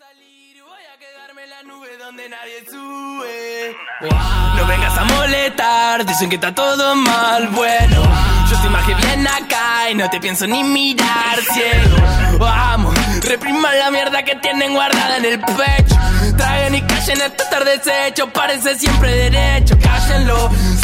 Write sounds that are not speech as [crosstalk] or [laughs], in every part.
Voy a quedarme en la nube donde nadie sube. No vengas a molestar, dicen que está todo mal. Bueno, yo estoy más que bien acá y no te pienso ni mirar ciego. Vamos, repriman la mierda que tienen guardada en el pecho. Traigan y callen esto estar deshecho, parece siempre derecho. Cállenlo,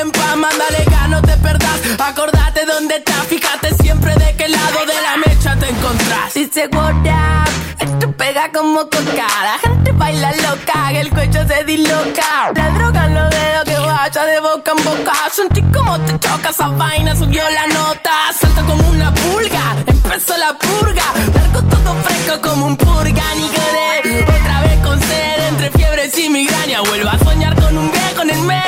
en paz. Mándale gas, no te perdás. Acordate dónde estás, fíjate siempre de qué lado de la mecha te encontrás. Dice what up, esto pega como coca. La gente baila loca, que el cuello se disloca. La droga los dedos que vaya de boca en boca. Sentí como te choca esa vaina, subió la nota. Salta como una pulga, empezó la purga. Largo todo fresco como un purga, ni. Otra vez con sed, entre fiebres y migraña. Vuelvo a soñar con un viejo en el medio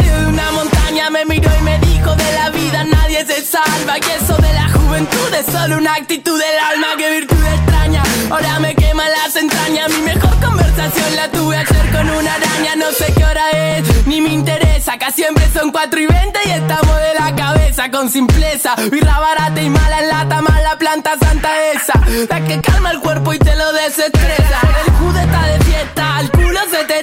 Me miró y me dijo de la vida nadie se salva. Y eso de la juventud es solo una actitud del alma. Que virtud extraña, ahora me quema las entrañas. Mi mejor conversación la tuve ayer con una araña. No sé qué hora es, ni me interesa. Acá siempre son 4 y 20 y estamos de la cabeza con simpleza. Birra barata y mala en lata, mala planta santa esa. La que calma el cuerpo y te lo desestresa. El jude está de fiesta, el culo se te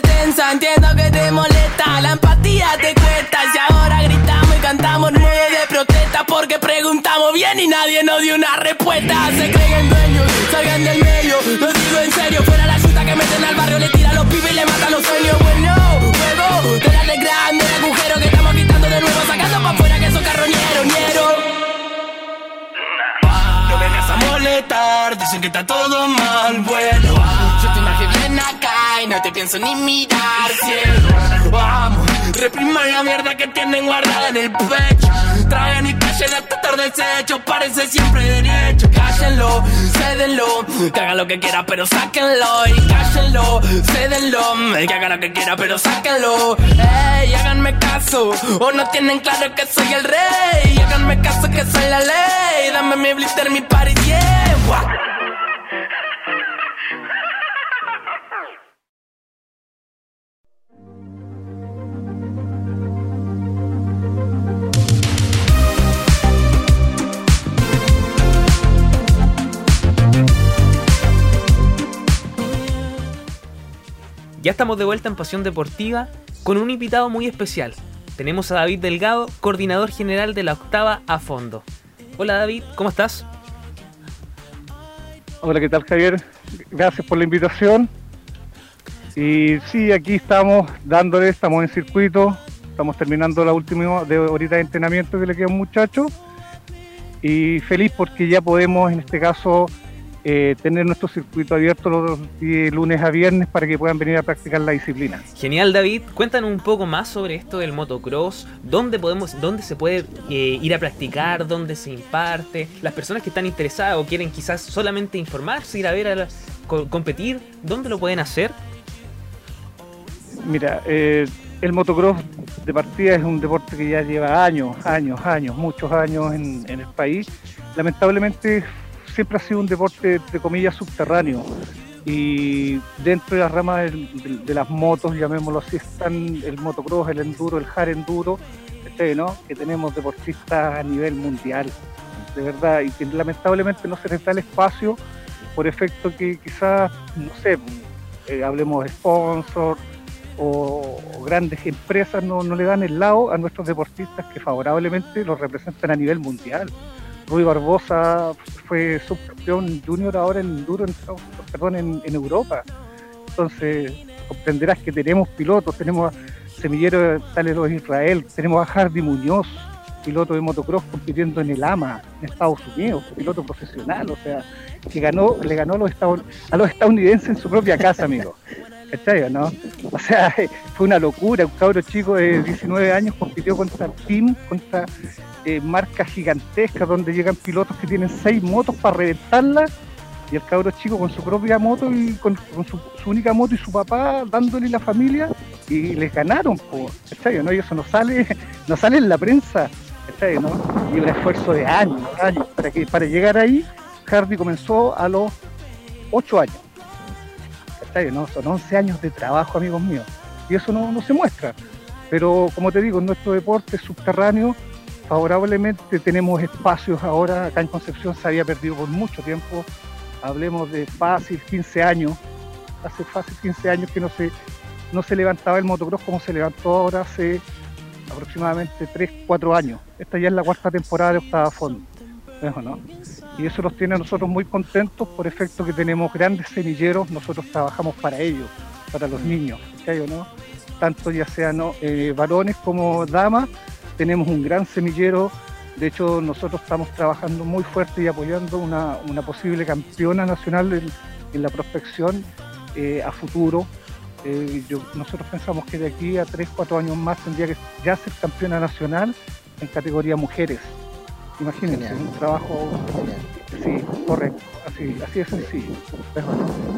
bien y nadie nos dio una respuesta. Se creen dueños, salgan del medio. Lo digo en serio, fuera la chuta que meten al barrio, le tiran los pibes y le matan los sueños. Bueno, juego, te de grande el agujero que estamos quitando de nuevo, sacando pa' afuera que son carroñeros, ñeros. No vengas a molestar, dicen que está todo mal, bueno Yo te imagino bien acá y no te pienso ni mirar, cielo Vamos, repriman la mierda que tienen guardada en el pecho. Traen y callen hasta estar deshecho, parece siempre derecho. Cállenlo, cédenlo, que haga lo que quiera pero sáquenlo. Y cállenlo, cédenlo, que haga lo que quiera pero sáquenlo. Ey, háganme caso, o no tienen claro que soy el rey. Háganme caso que soy la ley, dame mi blister, mi party, Ya estamos de vuelta en Pasión Deportiva con un invitado muy especial. Tenemos a David Delgado, coordinador general de la octava a fondo. Hola David, ¿cómo estás? Hola, ¿qué tal Javier? Gracias por la invitación. Y sí, aquí estamos dándole, estamos en circuito, estamos terminando la última de horita de entrenamiento que le queda a un muchacho. Y feliz porque ya podemos, en este caso, eh, tener nuestro circuito abierto los días- lunes a viernes para que puedan venir a practicar la disciplina. Genial David, cuéntanos un poco más sobre esto del motocross, dónde podemos, dónde se puede eh, ir a practicar, dónde se imparte, las personas que están interesadas o quieren quizás solamente informarse, ir a ver a la- co- competir, ¿dónde lo pueden hacer? Mira, eh, el motocross de partida es un deporte que ya lleva años, años, años, muchos años en, en el país. Lamentablemente siempre ha sido un deporte, entre comillas, subterráneo. Y dentro de las ramas de, las motos, llamémoslo así, están el motocross, el enduro, el hard enduro, ¿cachai, ¿no? que tenemos deportistas a nivel mundial, de verdad, y que lamentablemente no se les da el espacio por efecto que quizás, no sé, eh, hablemos de sponsor, o, o grandes empresas no, no le dan el lado a nuestros deportistas que favorablemente los representan a nivel mundial. Rui Barbosa fue subcampeón junior ahora en enduro, en, perdón, en, en Europa. Entonces, comprenderás que tenemos pilotos, tenemos semilleros tales los Israel, tenemos a Hardy Muñoz, piloto de motocross compitiendo en el AMA, en Estados Unidos, piloto profesional, o sea, que ganó, le ganó a los, a los estadounidenses en su propia casa, amigo. [laughs] ¿Cachai, no? O sea, [laughs] fue una locura, un cabro chico de 19 años compitió contra el team, contra eh, marcas gigantescas donde llegan pilotos que tienen seis motos para reventarlas y el cabro chico con su propia moto y con, su, única moto y su papá dándole la familia y les ganaron. ¿no? Y eso no sale, [laughs] no sale en la prensa. ¿no? Y un esfuerzo de años, años, para que para llegar ahí, Hardy comenzó a los 8 años. ¿no? Son 11 años de trabajo, amigos míos. Y eso no, no se muestra. Pero como te digo, nuestro deporte subterráneo, favorablemente tenemos espacios ahora, acá en Concepción se había perdido por mucho tiempo hablemos de fácil 15 años, hace fácil 15 años que no se, no se levantaba el motocross como se levantó ahora hace aproximadamente 3, 4 años. Esta ya es la cuarta temporada de Octava Fondo. ¿no? Y eso nos tiene a nosotros muy contentos por efecto que tenemos grandes semilleros, nosotros trabajamos para ellos, para los niños, no? Tanto ya sean eh, varones como damas, tenemos un gran semillero de hecho, nosotros estamos trabajando muy fuerte y apoyando una, posible campeona nacional en, la prospección eh, a futuro. Eh, nosotros pensamos que de aquí a 3, 4 años más tendría que ya ser campeona nacional en categoría mujeres. Imagínense, un trabajo. Sí, correcto, así, así es sencillo.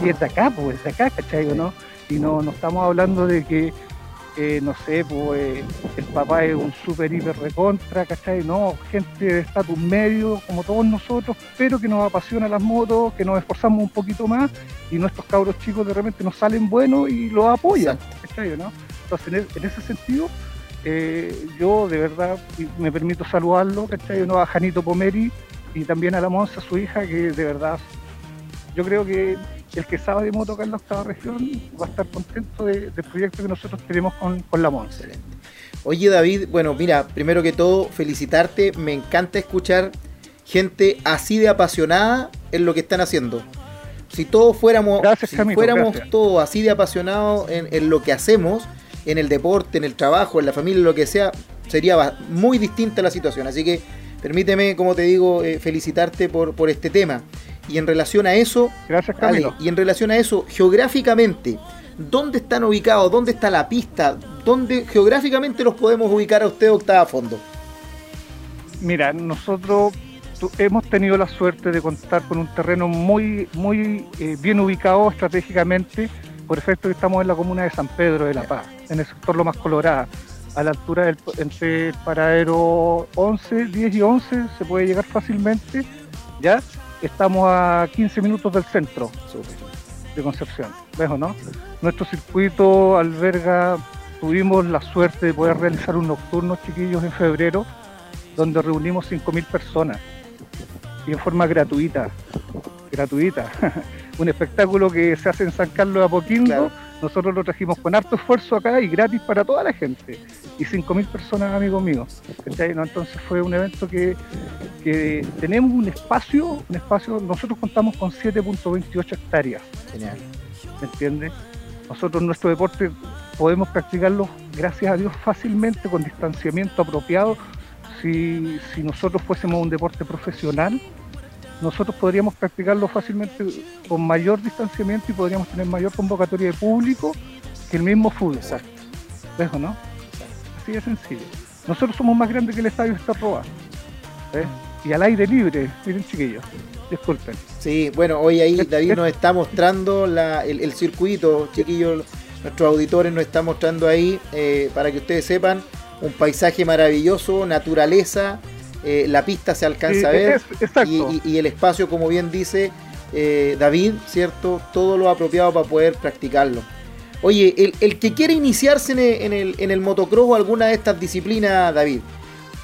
Y es de acá, pues, es de acá, ¿cachai? ¿no? Y no, no estamos hablando de que no sé, pues el papá es un super hiper recontra, ¿cachai? No, gente de estatus medio, como todos nosotros, pero que nos apasiona las motos, que nos esforzamos un poquito más y nuestros cabros chicos de repente nos salen buenos y los apoyan, ¿cachai? ¿no? Entonces, en, ese sentido, eh, yo de verdad me permito saludarlo, ¿cachai? ¿no? A Janito Pomeri y también a la Monza, su hija, que de verdad yo creo que el que sabe de moto acá en la octava región va a estar contento del proyecto que nosotros tenemos con, la Monza. Oye David, bueno, mira, primero que todo, felicitarte, me encanta escuchar gente así de apasionada en lo que están haciendo. Si todos fuéramos, si fuéramos todos así de apasionados en, lo que hacemos, en el deporte, en el trabajo, en la familia, lo que sea, sería muy distinta la situación. Así que permíteme, como te digo, eh, felicitarte por, por este tema. Y en relación a eso, Gracias, Camilo. y en relación a eso, geográficamente, ¿dónde están ubicados? ¿Dónde está la pista? ¿Dónde geográficamente los podemos ubicar a usted, Octava Fondo? Mira, nosotros hemos tenido la suerte de contar con un terreno muy, muy eh, bien ubicado estratégicamente, por efecto que estamos en la comuna de San Pedro de La Paz, en el sector Lo Más Colorada, a la altura del, entre el paradero 11, 10 y 11 se puede llegar fácilmente, ¿ya? Estamos a 15 minutos del centro de Concepción, ¿ves o no? Nuestro circuito alberga, tuvimos la suerte de poder realizar un nocturno, chiquillos, en febrero, donde reunimos 5.000 personas y en forma gratuita, gratuita. [laughs] un espectáculo que se hace en San Carlos de Apoquindo. Nosotros lo trajimos con harto esfuerzo acá y gratis para toda la gente. Y 5.000 personas, amigos míos. Entonces fue un evento que, tenemos un espacio, un espacio, nosotros contamos con 7.28 hectáreas. Genial. ¿Me entiendes? Nosotros nuestro deporte podemos practicarlo, gracias a Dios, fácilmente con distanciamiento apropiado. Si, si nosotros fuésemos un deporte profesional, nosotros podríamos practicarlo fácilmente con mayor distanciamiento y podríamos tener mayor convocatoria de público que el mismo fútbol. Exacto. ¿Ves o no? Así de sencillo. Nosotros somos más grandes que el estadio está probado. Y al aire libre, miren chiquillos, disculpen. Sí, bueno, hoy ahí David nos está mostrando el, circuito, chiquillos, nuestros auditores nos están mostrando ahí, eh, para que ustedes sepan, un paisaje maravilloso, naturaleza, eh, la pista se alcanza a ver y, el espacio, como bien dice eh, David, ¿cierto? Todo lo apropiado para poder practicarlo. Oye, el, que quiere iniciarse en el, en, el, motocross o alguna de estas disciplinas, David,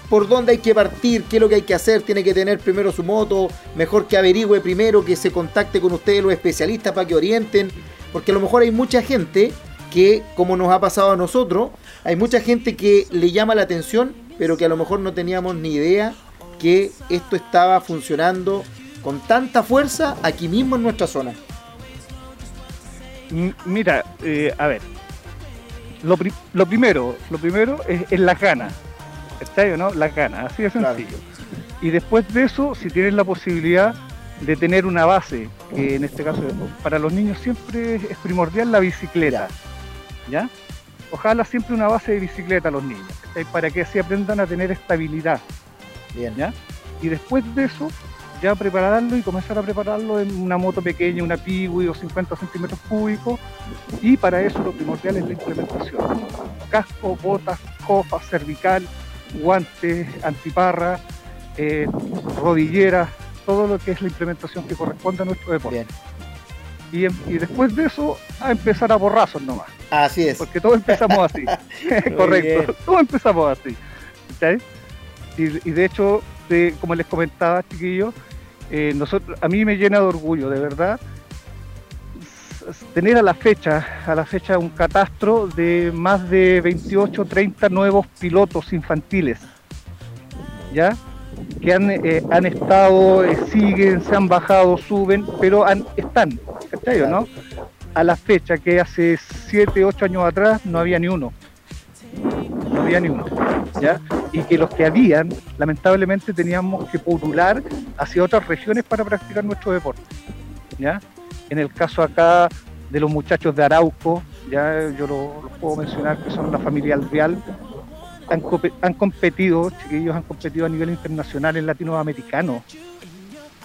¿por dónde hay que partir? ¿Qué es lo que hay que hacer? ¿Tiene que tener primero su moto? Mejor que averigüe primero, que se contacte con ustedes los especialistas para que orienten. Porque a lo mejor hay mucha gente que, como nos ha pasado a nosotros, hay mucha gente que le llama la atención pero que a lo mejor no teníamos ni idea que esto estaba funcionando con tanta fuerza aquí mismo en nuestra zona. mira, eh, a ver, lo, lo, primero, lo primero es, la gana, ¿está o no? La gana, así de sencillo. Y después de eso, si tienes la posibilidad de tener una base, que en este caso para los niños siempre es primordial la bicicleta, ¿ya? Ojalá siempre una base de bicicleta a los niños, para que así aprendan a tener estabilidad. Bien. ¿ya? Y después de eso, ya prepararlo y comenzar a prepararlo en una moto pequeña, una Piwi o 50 centímetros cúbicos. Y para eso lo primordial es la implementación. Casco, botas, cofa, cervical, guantes, antiparra, eh, rodilleras, todo lo que es la implementación que corresponde a nuestro deporte. Y, y, después de eso, a empezar a borrazos nomás. Así es. Porque todos empezamos así. [laughs] [laughs] Correcto. Todos empezamos así. Y, y, de hecho, como les comentaba, chiquillos, eh, nosotros, a mí me llena de orgullo, de verdad, tener a la fecha, a la fecha un catastro de más de 28, 30 nuevos pilotos infantiles, ¿ya? Que han, eh, han estado, eh, siguen, se han bajado, suben, pero han, están, ¿cachai? ¿no? A la fecha que hace 7, 8 años atrás no había ni uno no había ni uno, ¿ya? Y que los que habían, lamentablemente teníamos que popular hacia otras regiones para practicar nuestro deporte, ¿ya? En el caso acá de los muchachos de Arauco, ya yo lo, puedo mencionar que son la familia Alveal, han, han competido, chiquillos han competido a nivel internacional en latinoamericano,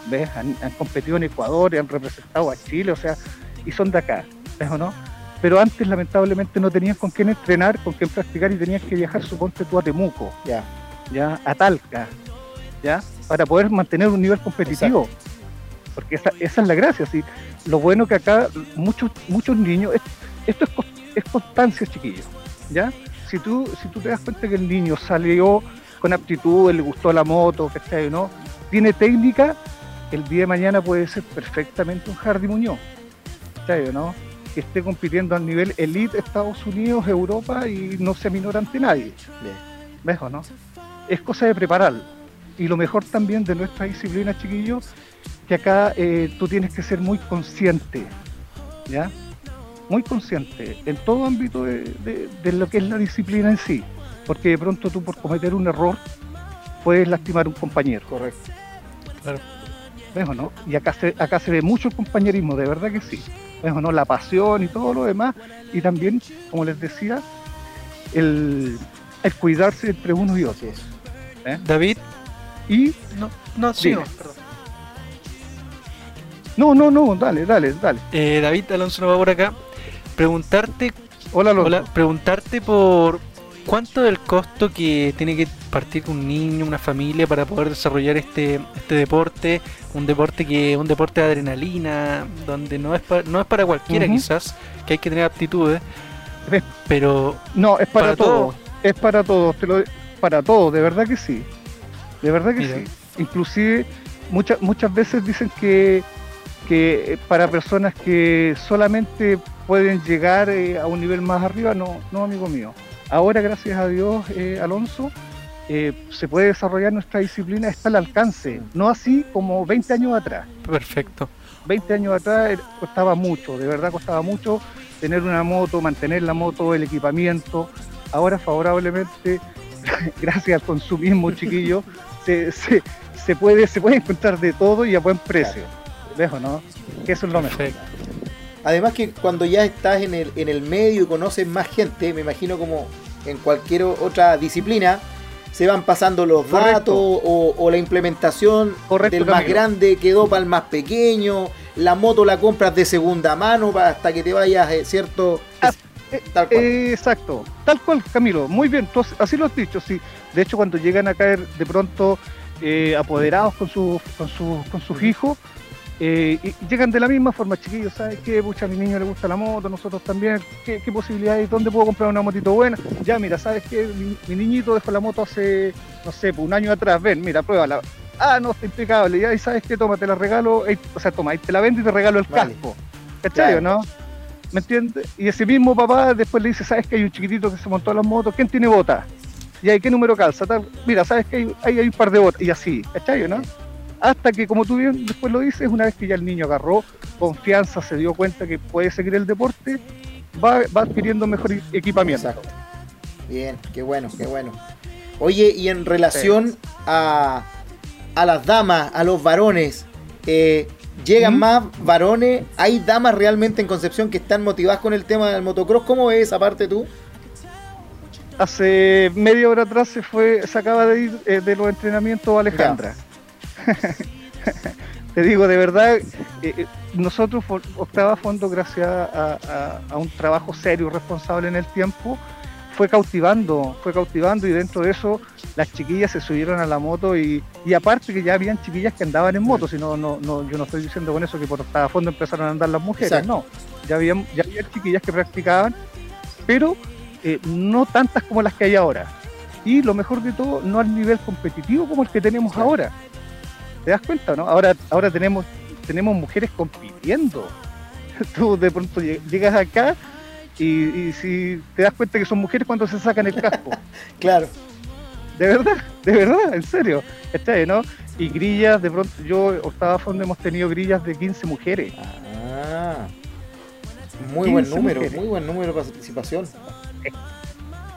¿ves? Han, han competido en Ecuador, han representado a Chile, o sea, y son de acá, ¿ves o no? pero antes lamentablemente no tenían con quién entrenar, con quién practicar y tenías que viajar, suponte tú a Temuco, ya, ya a Talca, ya, para poder mantener un nivel competitivo. Porque esa, esa, es la gracia, ¿sí? Lo bueno que acá muchos muchos niños, esto es, es constancia, chiquillos, ¿ya? Si tú, si tú te das cuenta que el niño salió con aptitud, le gustó la moto, ¿cachai? ¿no? Tiene técnica, el día de mañana puede ser perfectamente un Hardy Muñoz, ¿no? que esté compitiendo al nivel elite Estados Unidos, Europa y no se aminora ante nadie. ¿Ves o no? Es cosa de prepararlo. Y lo mejor también de nuestra disciplina, chiquillos, que acá eh, tú tienes que ser muy consciente, ¿ya? Muy consciente en todo ámbito de, lo que es la disciplina en sí. Porque de pronto tú por cometer un error puedes lastimar a un compañero. Correcto. ¿Ves o no? Y acá se, acá se ve mucho el compañerismo, de verdad que sí no? la pasión y todo lo demás, y también, como les decía, el, cuidarse entre unos y otros. ¿Eh? David. Y. No, no, sí, no, perdón. No, no, no, dale, dale, dale. Eh, David Alonso no va por acá. Preguntarte. Hola, Hola, preguntarte por cuánto del costo que tiene que partir un niño, una familia para poder desarrollar este, este deporte, un deporte que un deporte de adrenalina, donde no es para, no es para cualquiera quizás, que hay que tener aptitudes, pero no es para, todos, es para todos, para todos, de verdad que sí, de verdad que sí. Inclusive muchas muchas veces dicen que que para personas que solamente pueden llegar eh, a un nivel más arriba, no, no amigo mío. Ahora, gracias a Dios, eh, Alonso, eh, se puede desarrollar nuestra disciplina, está al alcance, no así como 20 años atrás. Perfecto. 20 años atrás costaba mucho, de verdad costaba mucho tener una moto, mantener la moto, el equipamiento. Ahora favorablemente, [laughs] gracias al consumismo chiquillo, se, se, puede, se puede encontrar de todo y a buen precio. Dejo, ¿no? Que eso es lo mejor. Además que cuando ya estás en el, en el medio y conoces más gente, me imagino como en cualquier otra disciplina, se van pasando los datos o, la implementación del más grande quedó para el más pequeño, la moto la compras de segunda mano hasta que te vayas, eh, ¿cierto? Ah, eh, eh, exacto, tal cual, Camilo, muy bien, así lo has dicho, sí. De hecho, cuando llegan a caer de pronto apoderados con, sus con, con sus hijos, y llegan de la misma forma, chiquillos, ¿sabes qué? Pucha, a mi niño le gusta la moto, nosotros también. ¿Qué, qué posibilidades? ¿Dónde puedo comprar una motito buena? Ya, mira, ¿sabes qué? Mi, niñito dejó la moto hace, no sé, pues, un año atrás. Ven, mira, pruébala. Ah, no, está impecable. Ya, y ¿sabes qué? Toma, te la regalo. o sea, toma, te la vendo y te regalo el casco. ¿Cachai no? ¿Me entiendes? Y ese mismo papá después le dice, ¿sabes que hay un chiquitito que se montó a las motos? ¿Quién tiene botas? ¿Y ahí qué número calza? Mira, ¿sabes que hay, hay, un par de botas? Y así, ¿cachai no? Hasta que, como tú bien después lo dices, una vez que ya el niño agarró confianza, se dio cuenta que puede seguir el deporte, va, va adquiriendo mejor equipamiento. Exacto. Bien, qué bueno, qué bueno. Oye, y en relación a, a las damas, a los varones, eh, ¿llegan ¿Mm? más varones? ¿Hay damas realmente en Concepción que están motivadas con el tema del motocross? ¿Cómo ves esa parte tú? Hace media hora atrás se fue, se acaba de ir eh, de los entrenamientos Alejandra. [laughs] Te digo, de verdad, eh, eh, nosotros Octava Fondo, gracias a, a- a un trabajo serio y responsable en el tiempo, fue cautivando, fue cautivando y dentro de eso las chiquillas se subieron a la moto y, y aparte que ya habían chiquillas que andaban en moto, si no, no, no, yo no estoy diciendo con eso que por Octava Fondo empezaron a andar las mujeres, Exacto. no, ya habían, ya había chiquillas que practicaban, pero eh, no tantas como las que hay ahora. Y lo mejor de todo, no al nivel competitivo como el que tenemos ahora. ¿Te das cuenta, no? Ahora, ahora tenemos, tenemos mujeres compitiendo. [laughs] Tú de pronto lleg- llegas acá y, y si te das cuenta que son mujeres cuando se sacan el casco. [laughs] Claro. De verdad, de verdad, en serio. ¿Cachai, no? Y grillas, de pronto, yo, Octava Fondo, hemos tenido grillas de 15 mujeres. Ah, muy buen 15 número, mujeres. muy buen número de participación.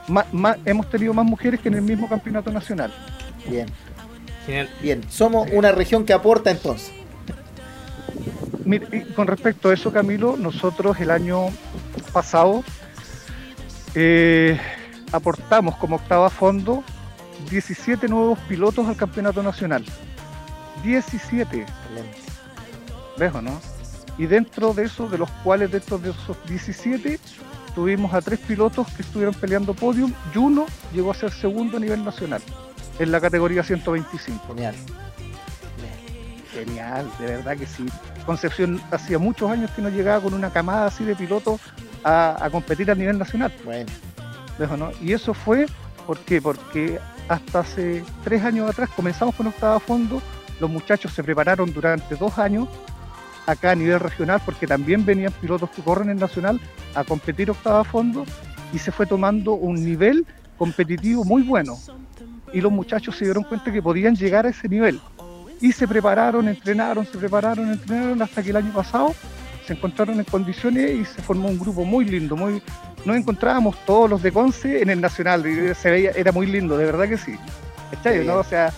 Má- má- hemos tenido más mujeres que en el mismo campeonato nacional. Bien, Genial. bien. Somos una región que aporta entonces. Mire, y con respecto a eso, Camilo, nosotros el año pasado eh, aportamos como octava fondo 17 nuevos pilotos al campeonato nacional. 17, Excelente. ¿ves o no? Y dentro de eso, de los cuales dentro de esos 17, tuvimos a tres pilotos que estuvieron peleando podium y uno llegó a ser segundo a nivel nacional en la categoría 125. Genial. Genial, de verdad que sí. Concepción hacía muchos años que no llegaba con una camada así de pilotos a, a competir a nivel nacional. Bueno, ¿ves o no? Y eso fue ¿por qué? porque hasta hace tres años atrás comenzamos con octava fondo, los muchachos se prepararon durante dos años acá a nivel regional porque también venían pilotos que corren en nacional a competir octava fondo y se fue tomando un nivel competitivo muy bueno y los muchachos se dieron cuenta que podían llegar a ese nivel y se prepararon, entrenaron, se prepararon, entrenaron hasta que el año pasado se encontraron en condiciones y se formó un grupo muy lindo, muy nos encontrábamos todos los de Conce en el Nacional, y se veía, era muy lindo, de verdad que sí. ¿Cachai, Qué no? O sea,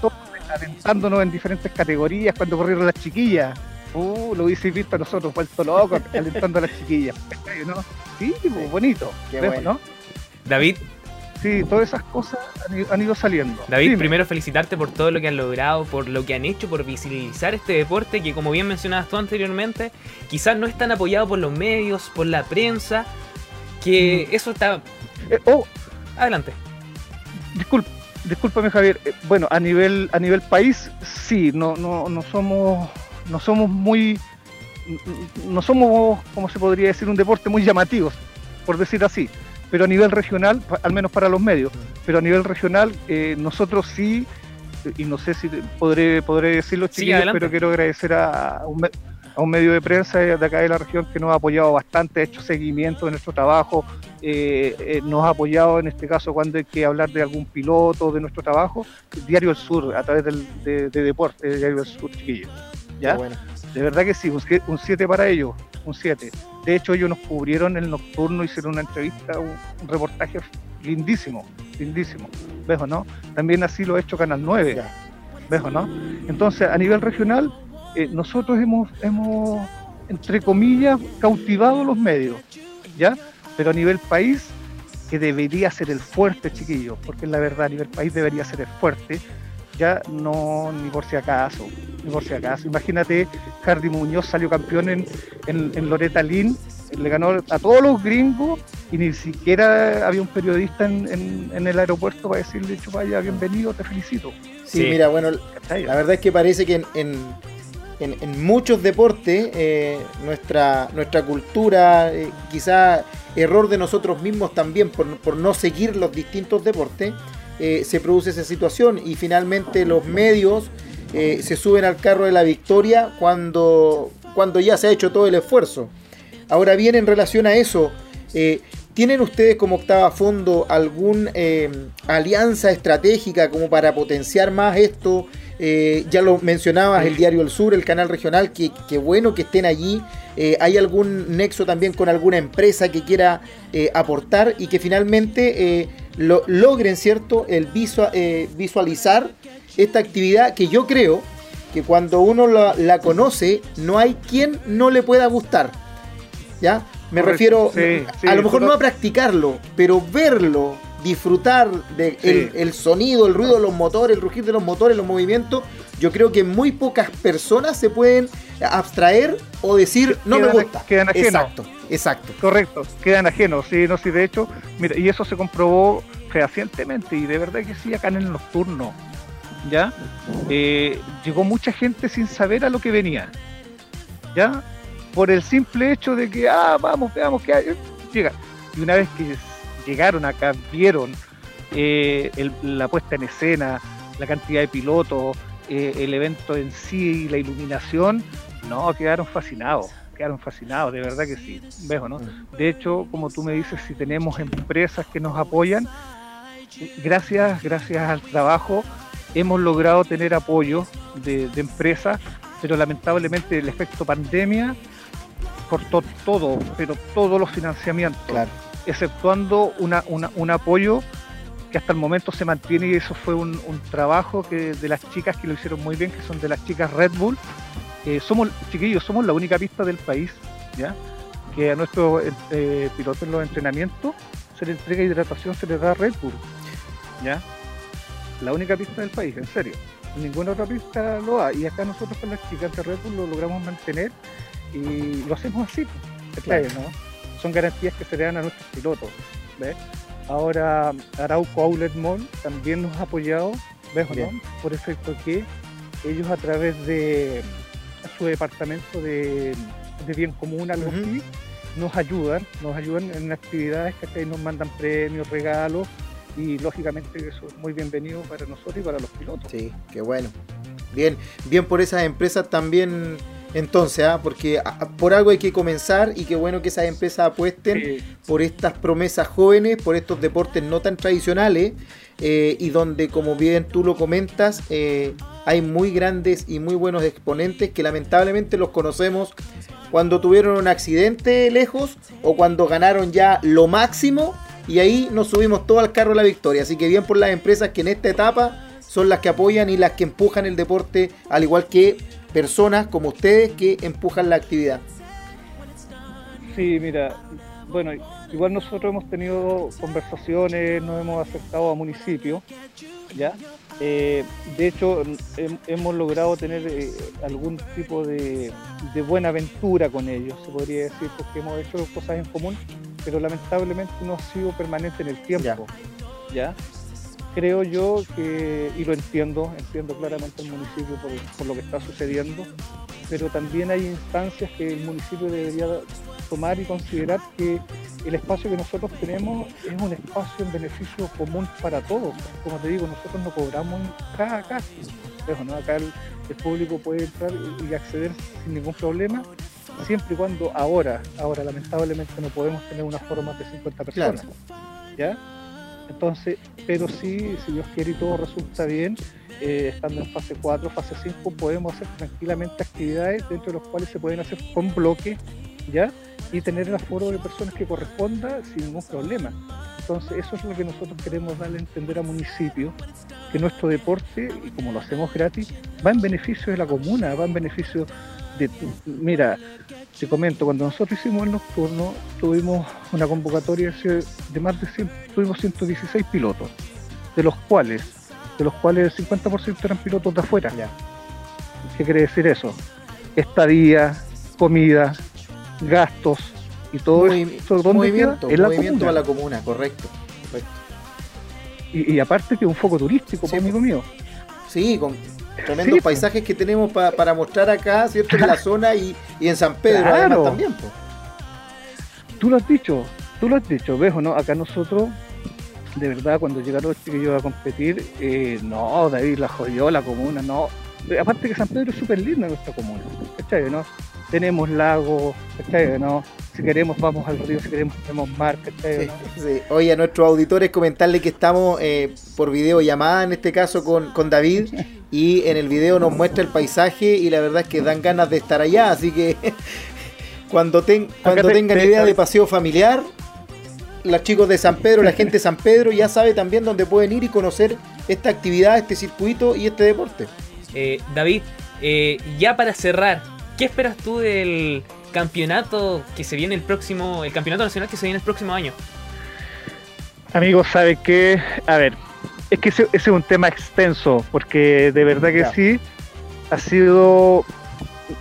todos alentándonos en diferentes categorías cuando corrieron las chiquillas. Uh, lo hubiese visto a nosotros, vuelto locos, alentando a las chiquillas. ¿Cachai, no? Sí, pues, bonito. Qué ¿ves, bueno. no? David, Sí, todas esas cosas han ido, han ido saliendo. David, Dime. primero felicitarte por todo lo que han logrado, por lo que han hecho, por visibilizar este deporte que, como bien mencionabas tú anteriormente, quizás no es tan apoyado por los medios, por la prensa, que eso está... Eh, oh, Adelante. Disculpa, discúlpame Javier. Eh, Bueno, a nivel a nivel país sí, no no no somos no somos muy no somos como se podría decir un deporte muy llamativo, por decir así. Pero a nivel regional, al menos para los medios, pero a nivel regional eh, nosotros sí y no sé si podré podré decirlo Sí, chiquillos, adelante. pero quiero agradecer a, un, a un medio de prensa de acá de la región que nos ha apoyado bastante, ha hecho seguimiento de nuestro trabajo, eh, eh, nos ha apoyado en este caso cuando hay que hablar de algún piloto de nuestro trabajo, Diario El Sur, a través del, de, de deporte, de Diario El Sur, chiquillos. ¿Ya? Bueno. De verdad que sí, un 7 para ellos, un 7. De hecho, ellos nos cubrieron el nocturno, hicieron una entrevista, un, un reportaje lindísimo, lindísimo. ¿Ves o no? También así lo ha hecho Canal 9. Ya. ¿Ves o no? Entonces, a nivel regional, eh, nosotros hemos, hemos, entre comillas, cautivado los medios, ¿ya? Pero a nivel país, que debería ser el fuerte, chiquillos, porque la verdad, a nivel país debería ser el fuerte, ya no, ni por si acaso, ni por si acaso. Imagínate, Hardy Muñoz salió campeón en, en, en Loretta Lynn, le ganó a todos los gringos y ni siquiera había un periodista en, en- en el aeropuerto para decirle, vaya, bienvenido, te felicito. Sí, Sí. mira, bueno. La verdad es que parece que en, en- en- en muchos deportes eh, nuestra, nuestra cultura, eh, quizá error de nosotros mismos también por, por no seguir los distintos deportes, eh, se produce esa situación y finalmente los medios eh, se suben al carro de la victoria cuando, cuando ya se ha hecho todo el esfuerzo. Ahora bien, en relación a eso, eh, ¿tienen ustedes como octava fondo alguna alianza estratégica como para potenciar más esto? Eh, ya lo mencionabas, el Diario El Sur, el canal regional, que, que bueno que estén allí. Eh, ¿Hay algún nexo también con alguna empresa que quiera eh, aportar y que finalmente lo, logren, ¿cierto?, el visualizar esta actividad que yo creo que cuando uno la, conoce, no hay quien no le pueda gustar. ¿Ya? Me refiero a lo mejor no a practicarlo, pero verlo, disfrutar del de el, sonido, el ruido de los motores, el rugir de los motores, los movimientos, yo creo que muy pocas personas se pueden abstraer o decir no me gusta. Quedan ajenos. Exacto, exacto. Correcto, quedan ajenos, sí, no, sí, de hecho, mira, y eso se comprobó fehacientemente y de verdad que sí acá en el nocturno, ¿ya? Eh, llegó mucha gente sin saber a lo que venía, ¿ya? Por el simple hecho de que, ah, vamos, veamos qué hay, llega. Y una vez que llegaron acá, vieron eh, la puesta en escena, la cantidad de pilotos, eh, el evento en sí, la iluminación, no, quedaron fascinados, quedaron fascinados, de verdad que sí, ¿ves no? Mm. De hecho, como tú me dices, si tenemos empresas que nos apoyan, gracias, gracias al trabajo, hemos logrado tener apoyo de, de empresas, pero lamentablemente el efecto pandemia cortó todo, pero todos los financiamientos. Claro exceptuando una, un apoyo que hasta el momento se mantiene y eso fue un, trabajo que de las chicas que lo hicieron muy bien, que son de las chicas Red Bull. Eh, somos, chiquillos, somos la única pista del país, ¿ya? Que a nuestros eh, pilotos en los entrenamientos se les entrega hidratación, se les da Red Bull, ¿ya? La única pista del país, en serio. Ninguna otra pista lo da. Y acá nosotros con las chicas de Red Bull lo logramos mantener y lo hacemos así, claro. ¿no? Son garantías que se le dan a nuestros pilotos. Ahora Arauco Outlet Mall también nos ha apoyado, ¿ves o no? Por efecto que ellos a través de su departamento de, bien común, algo así, nos ayudan, nos ayudan en actividades que nos mandan premios, regalos y lógicamente eso es muy bienvenido para nosotros y para los pilotos. Sí, qué bueno. Bien, bien por esas empresas también entonces, ¿ah? porque por algo hay que comenzar y qué bueno que esas empresas apuesten por estas promesas jóvenes, por estos deportes no tan tradicionales eh, y donde, como bien tú lo comentas, eh, hay muy grandes y muy buenos exponentes que lamentablemente los conocemos cuando tuvieron un accidente lejos o cuando ganaron ya lo máximo y ahí nos subimos todo al carro de la victoria. Así que bien por las empresas que en esta etapa son las que apoyan y las que empujan el deporte, al igual que personas como ustedes que empujan la actividad. Sí, mira, bueno, igual nosotros hemos tenido conversaciones, nos hemos acercado a municipios, ¿ya? Eh, de hecho, hemos logrado tener eh, algún tipo de, buena aventura con ellos, se podría decir, porque hemos hecho cosas en común, pero lamentablemente no ha sido permanente en el tiempo, ¿ya? Creo yo que, y lo entiendo, entiendo claramente el municipio por, lo que está sucediendo, pero también hay instancias que el municipio debería tomar y considerar que el espacio que nosotros tenemos es un espacio en beneficio común para todos. Como te digo, nosotros no cobramos cada acá. ¿no? Acá el, público puede entrar y acceder sin ningún problema, siempre y cuando ahora, ahora lamentablemente no podemos tener una forma de 50 personas. ¿Ya? Entonces, pero sí, si Dios quiere y todo resulta bien, eh, estando en fase 4, fase 5, podemos hacer tranquilamente actividades dentro de las cuales se pueden hacer con bloque, ¿ya? Y tener el aforo de personas que corresponda sin ningún problema. Entonces, eso es lo que nosotros queremos darle a entender al municipio, que nuestro deporte, y como lo hacemos gratis, va en beneficio de la comuna, va en beneficio de... Mira, te comento, cuando nosotros hicimos el nocturno, tuvimos una convocatoria de más de 100, tuvimos 116 pilotos, de los cuales, de los cuales el 50% eran pilotos de afuera. ¿Qué quiere decir eso? Estadía, comida, gastos y todo eso. movimiento, en la movimiento a la comuna, correcto. Y, aparte que un foco turístico, sí, amigo mío. Sí, con tremendos paisajes que tenemos para mostrar acá, ¿cierto? En la [laughs] zona y, en San Pedro además también. Tú lo has dicho, tú lo has dicho, ves no, acá nosotros, de verdad, cuando llegaron los chiquillos a competir, eh, no, David la jodió la comuna, no. Aparte que San Pedro es súper lindo nuestra comuna, ¿cachai? ¿no? Tenemos lagos, ¿cachai? ¿no? Si queremos vamos al río, si queremos tenemos mar, ¿cachai? Sí, sí. Oye, a nuestros auditores comentarle que estamos eh, por videollamada en este caso con, con David [laughs] y en el video nos muestra el paisaje y la verdad es que dan ganas de estar allá, así que [laughs] cuando, ten- cuando te- tengan te- idea de paseo familiar, los chicos de San Pedro, la gente de San Pedro ya sabe también dónde pueden ir y conocer esta actividad, este circuito y este deporte. Eh, David, eh, ya para cerrar, ¿qué esperas tú del campeonato que se viene el próximo, el campeonato nacional que se viene el próximo año? Amigos, ¿sabe qué? A ver, es que ese, ese es un tema extenso, porque de verdad que Ya. sí, ha sido,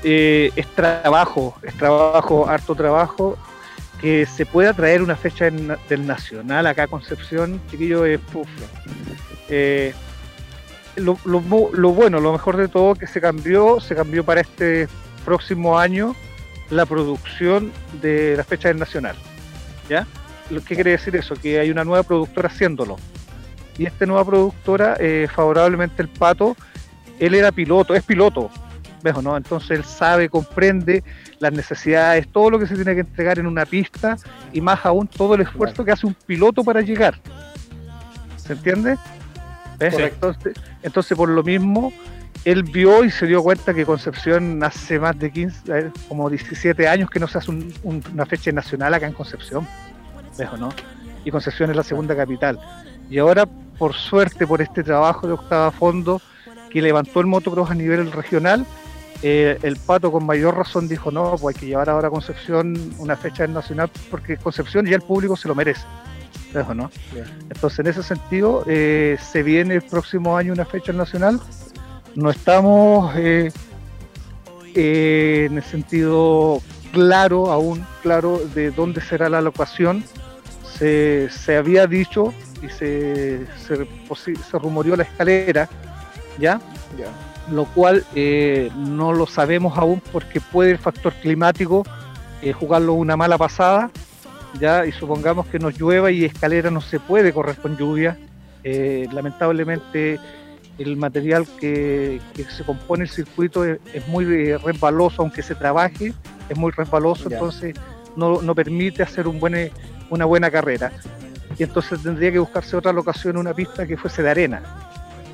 eh, es trabajo, es trabajo, harto trabajo, que se pueda traer una fecha en- del Nacional acá a Concepción, chiquillo, es puf. Eh, lo, lo lo bueno, lo mejor de todo que se cambió, se cambió para este próximo año la producción de la fecha del Nacional. ¿Ya? Que quiere decir eso, que hay una nueva productora haciéndolo. Y esta nueva productora, eh, favorablemente el pato, él era piloto, es piloto, ¿ves o no? Entonces él sabe, comprende las necesidades, todo lo que se tiene que entregar en una pista y más aún todo el esfuerzo que hace un piloto para llegar. ¿Se entiende? ¿Ves? Correcto. Entonces, entonces, por lo mismo, él vio y se dio cuenta que Concepción hace más de 15, eh, como 17 años que no se hace un- un- una fecha nacional acá en Concepción. ¿Ves o no? Y Concepción es la segunda capital. Y ahora, por suerte, por este trabajo de Octava Fondo, que levantó el motocross a nivel regional, eh, el Pato con mayor razón dijo, no, pues hay que llevar ahora a Concepción una fecha nacional, porque Concepción ya el público se lo merece. ¿Ves o no? Entonces, en ese sentido, eh, se viene el próximo año una fecha nacional. No estamos eh, eh, en el sentido claro, aún claro, de dónde será la locación. Se, se había dicho y se, se, rumoreó la escalera, ¿ya? Lo cual eh, no lo sabemos aún porque puede el factor climático eh, jugarlo una mala pasada, ya, y supongamos que nos llueva y escalera no se puede correr con lluvia. Lamentablemente el material que, que se compone el circuito es, es muy eh, resbaloso, aunque se trabaje, es muy resbaloso, Ya. entonces no, no permite hacer un buen, una buena carrera. Y entonces tendría que buscarse otra locación, una pista que fuese de arena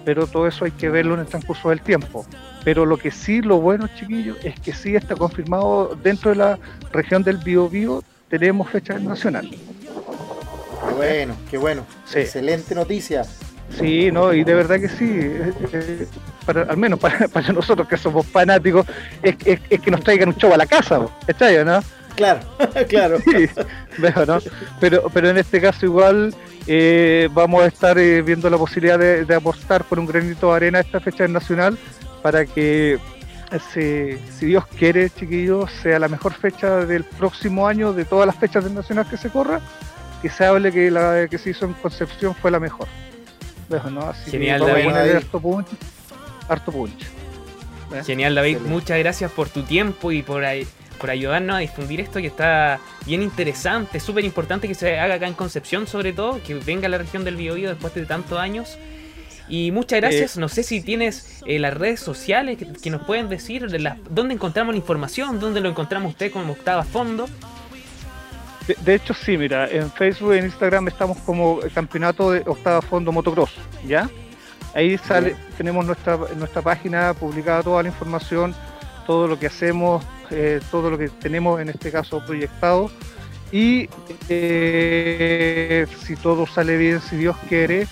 pero todo eso hay que verlo en el transcurso del tiempo. Pero lo que sí, lo bueno, chiquillos, es que sí está confirmado dentro de la región del Biobío, tenemos fecha nacional. Qué bueno, qué bueno. Sí. Excelente noticia. Sí, no, y de verdad que sí, eh, eh, para, al menos para, [laughs] para nosotros que somos fanáticos, es, es- es que nos traigan un show a la casa, ¿cachai, no? Claro, [laughs] claro. Sí, veo, ¿no? Pero, pero en este caso igual eh, vamos a estar eh, viendo la posibilidad de, de aportar por un granito de arena a esta fecha nacional para que, si, si Dios quiere, chiquillos, sea la mejor fecha del próximo año de todas las fechas del nacional que se corra, que se hable que la que se hizo en Concepción fue la mejor. Veo, ¿no? Así que Genial, a David. harto punch. Harto punch. ¿Eh? Genial, David. Excelente. Muchas gracias por tu tiempo y por, por ayudarnos a difundir esto que está bien interesante, súper importante que se haga acá en Concepción, sobre todo, que venga a la región del Biobío después de tantos años. Y muchas gracias. no sé si tienes eh, las redes sociales que, que nos pueden decir de las- dónde encontramos la información, dónde lo encontramos usted como Octava Fondo. De, de hecho, sí, mira, en Facebook y en Instagram estamos como el campeonato de octava fondo motocross, ¿ya? Ahí sale, tenemos nuestra, nuestra página publicada toda la información, todo lo que hacemos, eh, todo lo que tenemos en este caso proyectado. Y eh, si todo sale bien, si Dios quiere,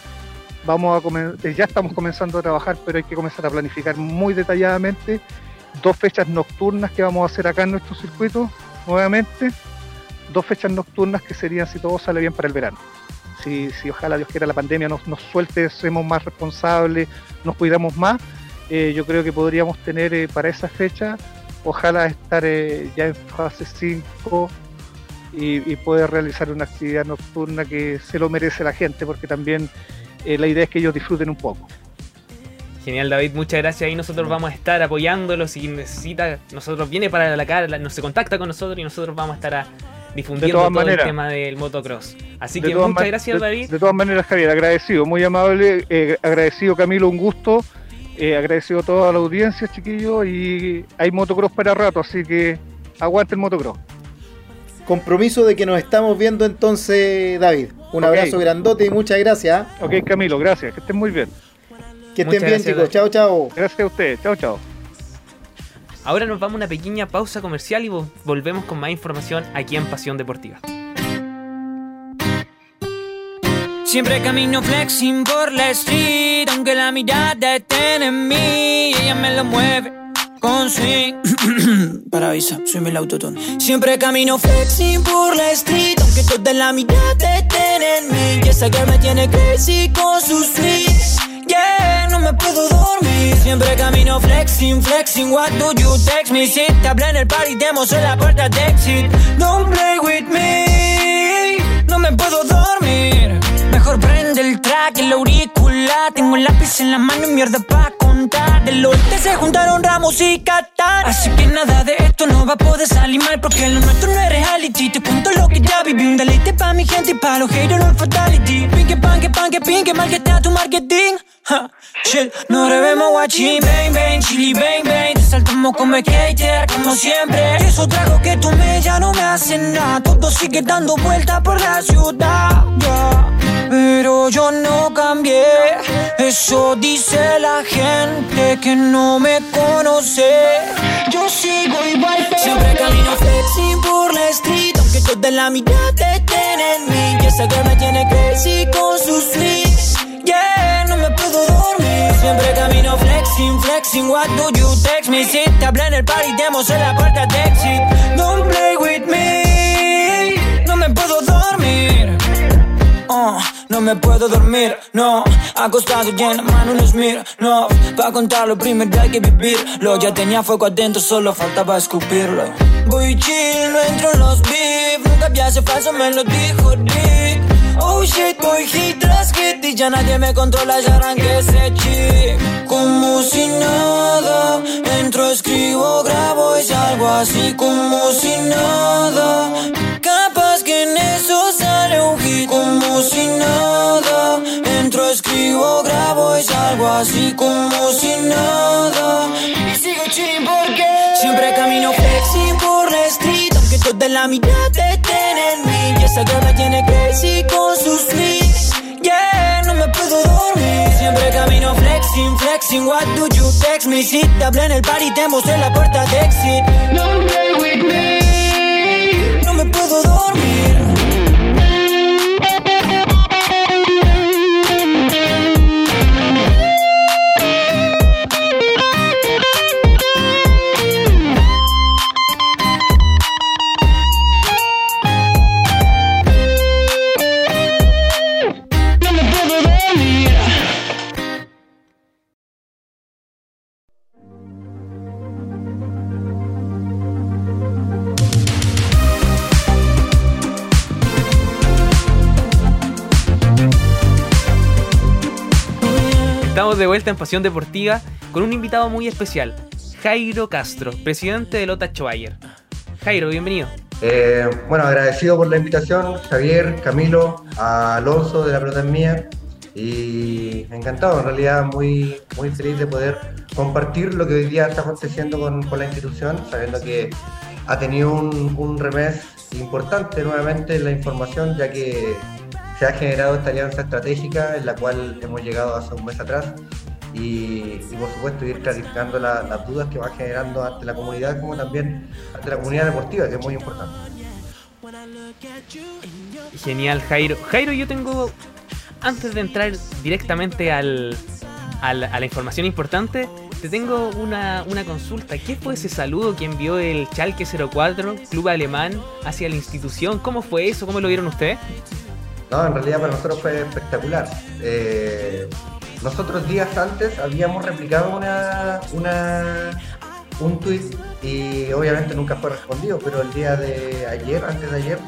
vamos a eh, ya estamos comenzando a trabajar, pero hay que comenzar a planificar muy detalladamente dos fechas nocturnas que vamos a hacer acá en nuestro circuito nuevamente dos fechas nocturnas que serían si todo sale bien para el verano. Si, si ojalá Dios quiera la pandemia nos, nos suelte, seamos más responsables, nos cuidamos más, eh, yo creo que podríamos tener eh, para esa fecha, ojalá estar eh, ya en fase 5 y, y poder realizar una actividad nocturna que se lo merece la gente, porque también la idea es que ellos disfruten un poco. Genial, David, muchas gracias. Ahí nosotros vamos a estar apoyándolo. Si necesita, nosotros viene para la cara, no se contacta con nosotros y nosotros vamos a estar a- difundiendo todas todo maneras. el tema del motocross. Así De que muchas gracias, de- David. De todas maneras, Javier, agradecido, muy amable, eh, agradecido Camilo, un gusto, eh, agradecido a toda la audiencia, chiquillos, y hay motocross para rato, así que aguante el motocross. Compromiso de que nos estamos viendo entonces, David. Un abrazo grandote y muchas gracias. Ok, Camilo, gracias. Que estén muy bien. Que estén Muchas bien, gracias, chicos. Chao, chao. Gracias a ustedes. Chao, chao. Ahora nos vamos a una pequeña pausa comercial y vo- volvemos con más información aquí en Pasión Deportiva. Siempre camino flexing por la street, aunque la mirada esté en mí, ella me lo mueve con swing. [coughs] Para avisa, soy el autotune. Siempre camino flexing por la street, aunque toda la mirada estén en mí, y esa que me tiene crazy con sus tweets. Me puedo dormir. Siempre camino flexing, flexing. What do you text me? Si te hablé en el party, demos en la puerta de exit. Don't play with me. No me puedo dormir. Mejor prende el track, el auricular. Tengo el lápiz en la mano y mierda pa' contar. Del oeste se juntaron Ramos y Qatar. Así que nada de esto no va a poder salir mal. Porque lo nuestro no es reality. Te cuento lo que ya viví. Un deleite pa' mi gente y pa' los haters, no fatality. Pinque, panque, panque, pinque, mal que está tu marketing. Ha, shit, no debemos watching. Bang, bang, chili, bang, bang. Te saltamos como skater, como siempre. Eso trago que tomé ya no me hace nada. Todo sigue dando vueltas por la ciudad. yeah. Pero yo no cambié. Eso dice la gente que no me conoce. Yo sigo igual. Siempre camino flexing por la street. Aunque toda la mirada estén en mí. Y esa que me tiene crazy con sus tweets. Yeah, no me puedo dormir. Siempre camino flexing, flexing. What do you text me? Si te hablé en el party, demos en la puerta de exit. Don't play with me. No me puedo dormir. Oh, no me puedo dormir, no. Acostado y en la mano un no Pa' contarlo primero hay que vivirlo. Ya tenía fuego adentro, solo faltaba escupirlo. Voy chill, no entro en los beef. Nunca ese falso, me lo dijo Dick Oh shit, voy hit tras hit Y ya nadie me controla, ya arranqué ese chip Como si nada Entro, escribo, grabo y salgo así como si nada. Capaz que en eso sale un hit. Como si nada. Así como si nada. Y sigo chilling porque siempre camino flexing por la street. Aunque toda la mirada estén en mí. Y esa me tiene crazy con sus tweets. Yeah, no me puedo dormir. Siempre camino flexing, flexing. What do you text me? Si te hablé en el party, te mostré la puerta de exit. Don't play with me. No me puedo dormir. De vuelta en Pasión Deportiva con un invitado muy especial, Jairo Castro, presidente de Lota Schweier. Jairo, bienvenido. Eh, bueno, agradecido por la invitación, Javier, Camilo, Alonso de la pelota mía y encantado, en realidad muy, muy feliz de poder compartir lo que hoy día está aconteciendo con, con la institución, sabiendo que ha tenido un, un importante nuevamente en la información, ya que se ha generado esta alianza estratégica en la cual hemos llegado hace un mes atrás y, y, por supuesto ir clarificando la- las dudas que va generando ante la comunidad como también ante la comunidad deportiva, que es muy importante. Genial, Jairo. Jairo, yo tengo, antes de entrar directamente al, al- a la información importante, te tengo una, una consulta. ¿Qué fue ese saludo que envió el Schalke 04, club alemán, hacia la institución? ¿Cómo fue eso? ¿Cómo lo vieron ustedes? No, en realidad para nosotros fue espectacular. Eh, nosotros días antes habíamos replicado una, una, un tweet y obviamente nunca fue respondido, pero el día de ayer, antes de ayer,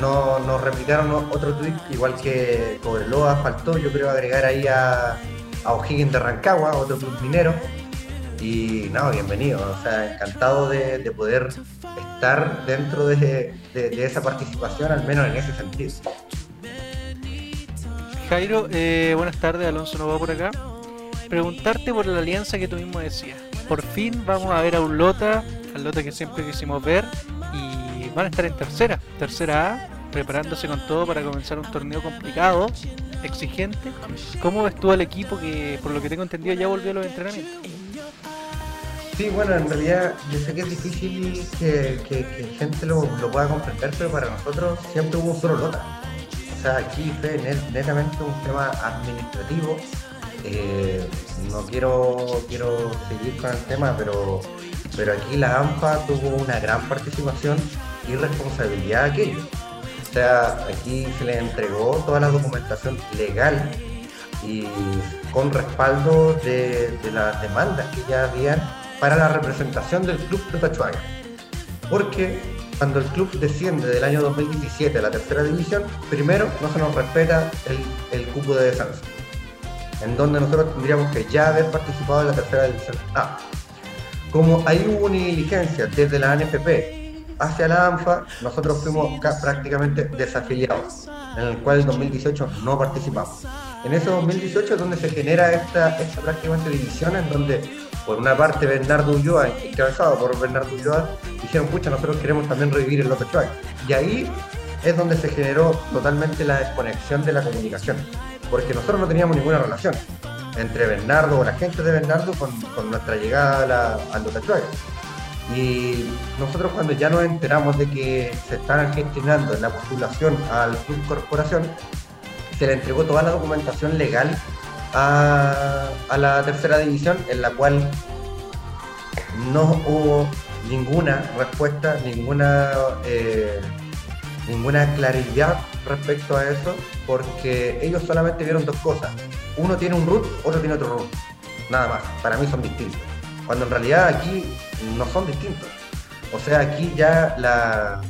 no, nos replicaron otro tweet, igual que Cobreloa faltó, yo creo agregar ahí a, a O'Higgins de Rancagua, otro club minero. Y no, bienvenido, o sea, encantado de, de poder estar dentro de, de- de esa participación, al menos en ese sentido. Jairo, eh, buenas tardes, Alonso no va por acá. Preguntarte por la alianza que tú mismo decías. Por fin vamos a ver a un Lota, al Lota que siempre quisimos ver. Y van a estar en tercera, tercera A, preparándose con todo para comenzar un torneo complicado, exigente. ¿Cómo ves tú al equipo que, por lo que tengo entendido, ya volvió a los entrenamientos? Sí, bueno, en realidad yo sé que es difícil que, que, gente lo, lo pueda comprender, pero para nosotros siempre hubo un solo nota. Sea, aquí fue net- netamente un tema administrativo. Eh, no quiero, quiero seguir con el tema, pero, pero aquí la AMPA tuvo una gran participación y responsabilidad a aquello. Sea, aquí se le entregó toda la documentación legal y con respaldo de, de las demandas que ya habían para la representación del club de Tachuaga. Porque cuando el club desciende del año 2017 a la tercera división, primero no se nos respeta el, el cupo de descenso, en donde nosotros tendríamos que ya haber participado en la tercera división A. Como ahí hubo una diligencia desde la ANFP hacia la ANFA, nosotros fuimos ca- prácticamente desafiliados, en el cual en 2018 no participamos. En ese 2018 es donde se genera esta, esta prácticamente división en donde por una parte Bernardo Ulloa, encabezado por Bernardo Ulloa, dijeron, pucha, nosotros queremos también revivir el López Chuac. Y ahí es donde se generó totalmente la desconexión de la comunicación, porque nosotros no teníamos ninguna relación entre Bernardo o la gente de Bernardo con, nuestra llegada a la, al. Y nosotros cuando ya nos enteramos de que se estaban gestionando la postulación al Club Corporación, se le entregó toda la documentación legal a, la tercera división, en la cual no hubo ninguna respuesta, ninguna, eh, ninguna claridad respecto a eso, porque ellos solamente vieron dos cosas. Uno tiene un root, otro tiene otro root. Nada más. Para mí son distintos. Cuando en realidad aquí no son distintos. O sea, aquí ya la,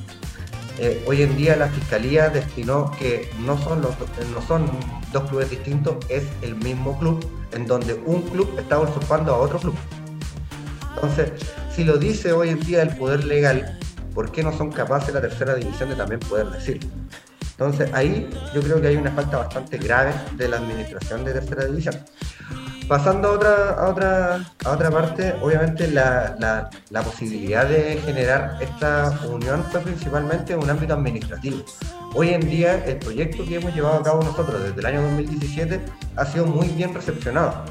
eh, hoy en día la fiscalía destinó que no son, los, no son dos clubes distintos, es el mismo club, en donde un club está usurpando a otro club. Entonces, si lo dice hoy en día el poder legal, ¿por qué no son capaces la tercera división de también poder decirlo? Entonces, ahí yo creo que hay una falta bastante grave de la administración de tercera división. Pasando a otra, a otra, a otra parte, obviamente la, la, la posibilidad de generar esta unión fue principalmente en un ámbito administrativo. Hoy en día el proyecto que hemos llevado a cabo nosotros desde el año 2017 ha sido muy bien recepcionado,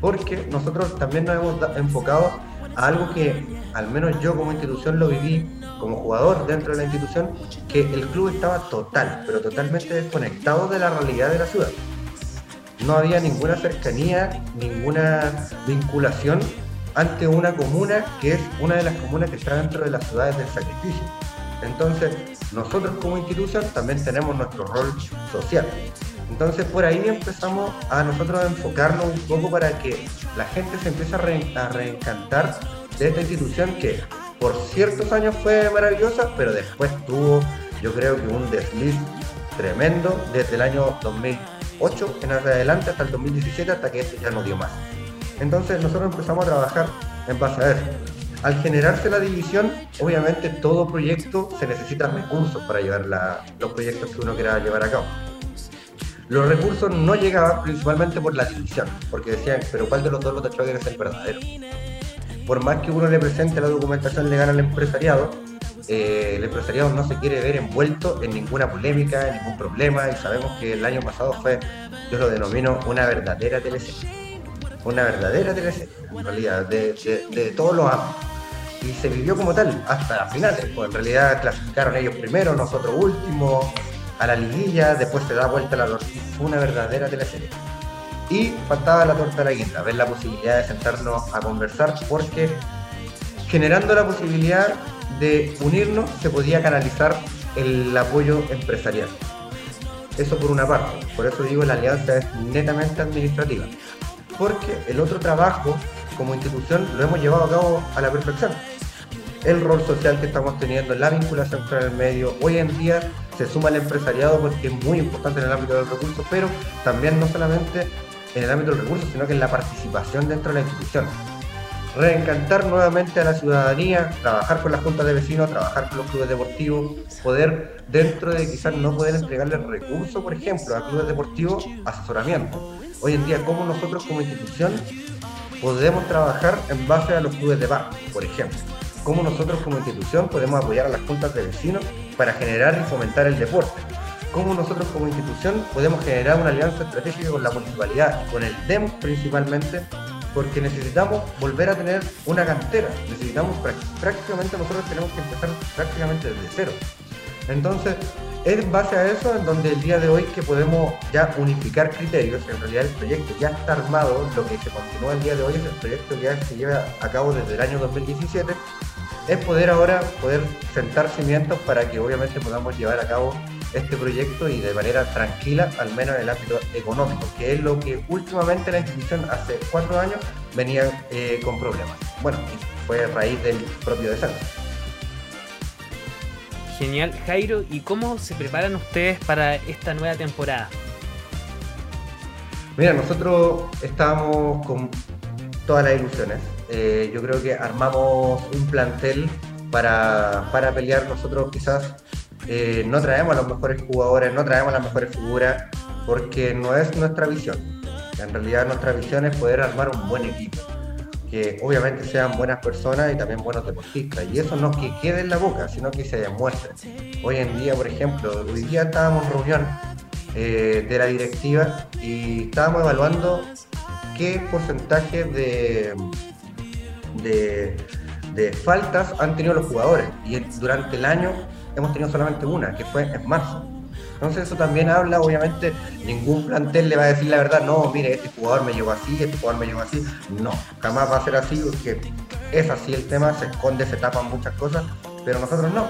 porque nosotros también nos hemos enfocado a algo que al menos yo como institución lo viví como jugador dentro de la institución, que el club estaba total, pero totalmente desconectado de la realidad de la ciudad no había ninguna cercanía, ninguna vinculación ante una comuna que es una de las comunas que está dentro de las ciudades del sacrificio. Entonces, nosotros como institución también tenemos nuestro rol social. Entonces, por ahí empezamos a nosotros a enfocarnos un poco para que la gente se empiece a, a reencantar de esta institución que por ciertos años fue maravillosa, pero después tuvo, yo creo que un desliz tremendo desde el año 2008 en adelante hasta el 2017 hasta que este ya no dio más. Entonces nosotros empezamos a trabajar en base a eso. Al generarse la división, obviamente todo proyecto se necesitan recursos para llevar la- los proyectos que uno quiera llevar a cabo. Los recursos no llegaban principalmente por la división, porque decían, pero ¿cuál de los dos los es el verdadero? Por más que uno le presente la documentación legal al empresariado, eh, el empresariado no se quiere ver envuelto en ninguna polémica, en ningún problema, y sabemos que el año pasado fue, yo lo denomino, una verdadera teleserie. Una verdadera teleserie, en realidad, de, todos los ámbitos. Y se vivió como tal, hasta las finales, pues en realidad clasificaron ellos primero, nosotros últimos, a la liguilla, después se da vuelta la tortilla, fue una verdadera teleserie. Y faltaba la torta de la guinda, ver la posibilidad de sentarnos a conversar, porque generando la posibilidad de unirnos se podía canalizar el apoyo empresarial. Eso por una parte, por eso digo la alianza es netamente administrativa, porque el otro trabajo como institución lo hemos llevado a cabo a la perfección. El rol social que estamos teniendo, la vinculación con el medio, hoy en día se suma el empresariado porque es muy importante en el ámbito del recurso, pero también no solamente en el ámbito del recurso, sino que en la participación dentro de la institución reencantar nuevamente a la ciudadanía, trabajar con las juntas de vecinos, trabajar con los clubes deportivos, poder, dentro de quizás no poder entregarles recursos, por ejemplo, a clubes deportivos, asesoramiento. Hoy en día, ¿cómo nosotros como institución podemos trabajar en base a los clubes de bar, por ejemplo? cómo nosotros como institución podemos apoyar a las juntas de vecinos para generar y fomentar el deporte. Cómo nosotros como institución podemos generar una alianza estratégica con la municipalidad, con el DEM principalmente, porque necesitamos volver a tener una cantera. Necesitamos prácticamente nosotros tenemos que empezar prácticamente desde cero. Entonces, es en base a eso en donde el día de hoy que podemos ya unificar criterios, en realidad el proyecto ya está armado, lo que se continúa el día de hoy es el proyecto ya se lleva a cabo desde el año 2017, es poder ahora poder sentar cimientos para que obviamente podamos llevar a cabo este proyecto y de manera tranquila, al menos en el ámbito económico, que es lo que últimamente la institución hace cuatro años venía eh, con problemas. Bueno, fue a raíz del propio desastre. Genial, Jairo, ¿y cómo se preparan ustedes para esta nueva temporada? Mira, nosotros estábamos con todas las ilusiones. Eh, yo creo que armamos un plantel para, para pelear. Nosotros quizás eh, no traemos los mejores jugadores, no traemos las mejores figuras, porque no es nuestra visión. En realidad nuestra visión es poder armar un buen equipo que obviamente sean buenas personas y también buenos deportistas. Y eso no que quede en la boca, sino que se demuestre. Hoy en día, por ejemplo, hoy día estábamos en reunión eh, de la directiva y estábamos evaluando qué porcentaje de, de, de, faltas han tenido los jugadores. Y durante el año hemos tenido solamente una, que fue en marzo. Entonces eso también habla, obviamente, ningún plantel le va a decir la verdad, no, mire, este jugador me llegó así, este jugador me llegó así. No, jamás va a ser así porque es así el tema, se esconde, se tapan muchas cosas, pero nosotros no.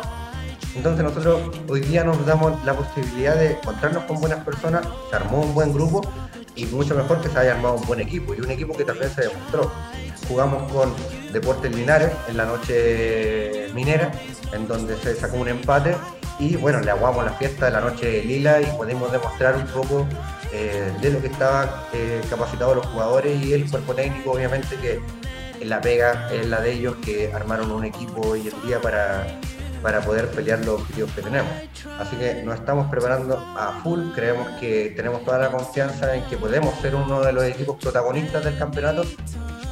Entonces nosotros hoy día nos damos la posibilidad de encontrarnos con buenas personas, se armó un buen grupo y mucho mejor que se haya armado un buen equipo y un equipo que también se demostró. Jugamos con Deportes Linares en la noche minera, en donde se sacó un empate. Y bueno, le aguamos la fiesta de la noche lila y podemos demostrar un poco eh, de lo que estaban eh, capacitados los jugadores y el cuerpo técnico, obviamente que la pega es la de ellos que armaron un equipo hoy en día para, para poder pelear los objetivos que tenemos. Así que nos estamos preparando a full, creemos que tenemos toda la confianza en que podemos ser uno de los equipos protagonistas del campeonato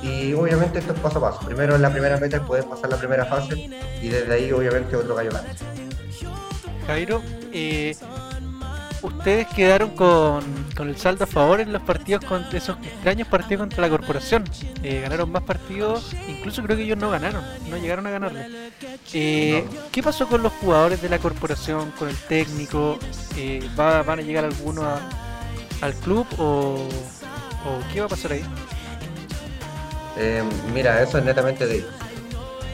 y obviamente esto es paso a paso. Primero en la primera meta es poder pasar la primera fase y desde ahí obviamente otro gallo grande. Jairo, eh, ustedes quedaron con, el saldo a favor en los partidos contra esos extraños partidos contra la corporación. Eh, ganaron más partidos, incluso creo que ellos no ganaron, no llegaron a ganarle. Eh, ¿Qué pasó con los jugadores de la corporación, con el técnico? ¿Van a llegar algunos al club o, o, qué va a pasar ahí? mira, eso es netamente de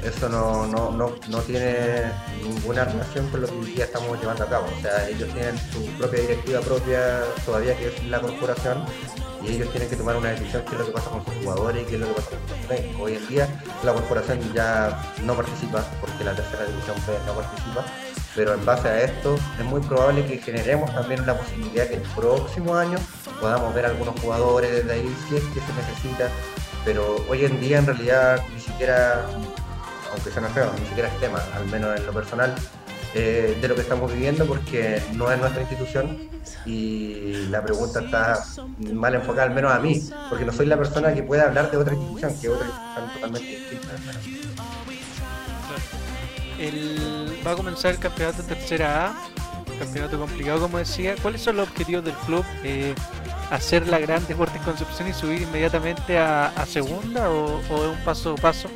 eso no, no, no, no, tiene ninguna relación con lo que hoy día estamos llevando a cabo. O sea, ellos tienen su propia directiva propia todavía que es la corporación y ellos tienen que tomar una decisión qué es lo que pasa con sus jugadores y qué es lo que pasa con sus técnicos. Hoy en día la corporación ya no participa porque la tercera división no participa, pero en base a esto es muy probable que generemos también la posibilidad que el próximo año podamos ver algunos jugadores desde ahí si es que se necesita, pero hoy en día en realidad ni siquiera aunque sea feo, ni siquiera es tema, al menos en lo personal, eh, de lo que estamos viviendo porque no es nuestra institución y la pregunta está mal enfocada, al menos a mí, porque no soy la persona que pueda hablar de otra institución, que otra institución totalmente distinta. va a comenzar el campeonato tercera A, campeonato complicado como decía. ¿Cuáles son los objetivos del club? Eh, ¿Hacer la gran Deportes Concepción y subir inmediatamente a, segunda o, o un paso a paso?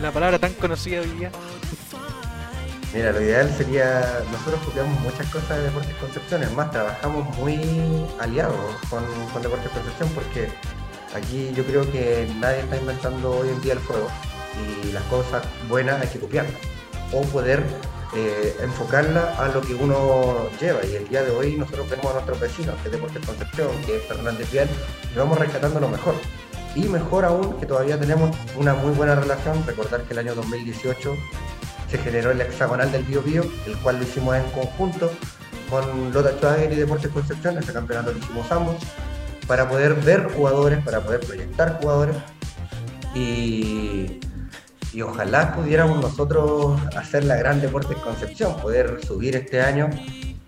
La palabra tan conocida hoy día. Mira, lo ideal sería, nosotros copiamos muchas cosas de Deportes Concepción, es más, trabajamos muy aliados con, Deportes Concepción porque aquí yo creo que nadie está inventando hoy en día el fuego y las cosas buenas hay que copiarlas o poder eh, enfocarla a lo que uno lleva. Y el día de hoy nosotros vemos a nuestros vecinos, que es Deportes Concepción, que es Fernández Vial, y vamos rescatando lo mejor. Y mejor aún que todavía tenemos una muy buena relación. Recordar que el año 2018 se generó el hexagonal del Bio Bio, el cual lo hicimos en conjunto con Lota Schwager y Deportes Concepción, ese campeonato lo hicimos ambos, para poder ver jugadores, para poder proyectar jugadores. Y, y ojalá pudiéramos nosotros hacer la gran Deportes Concepción, poder subir este año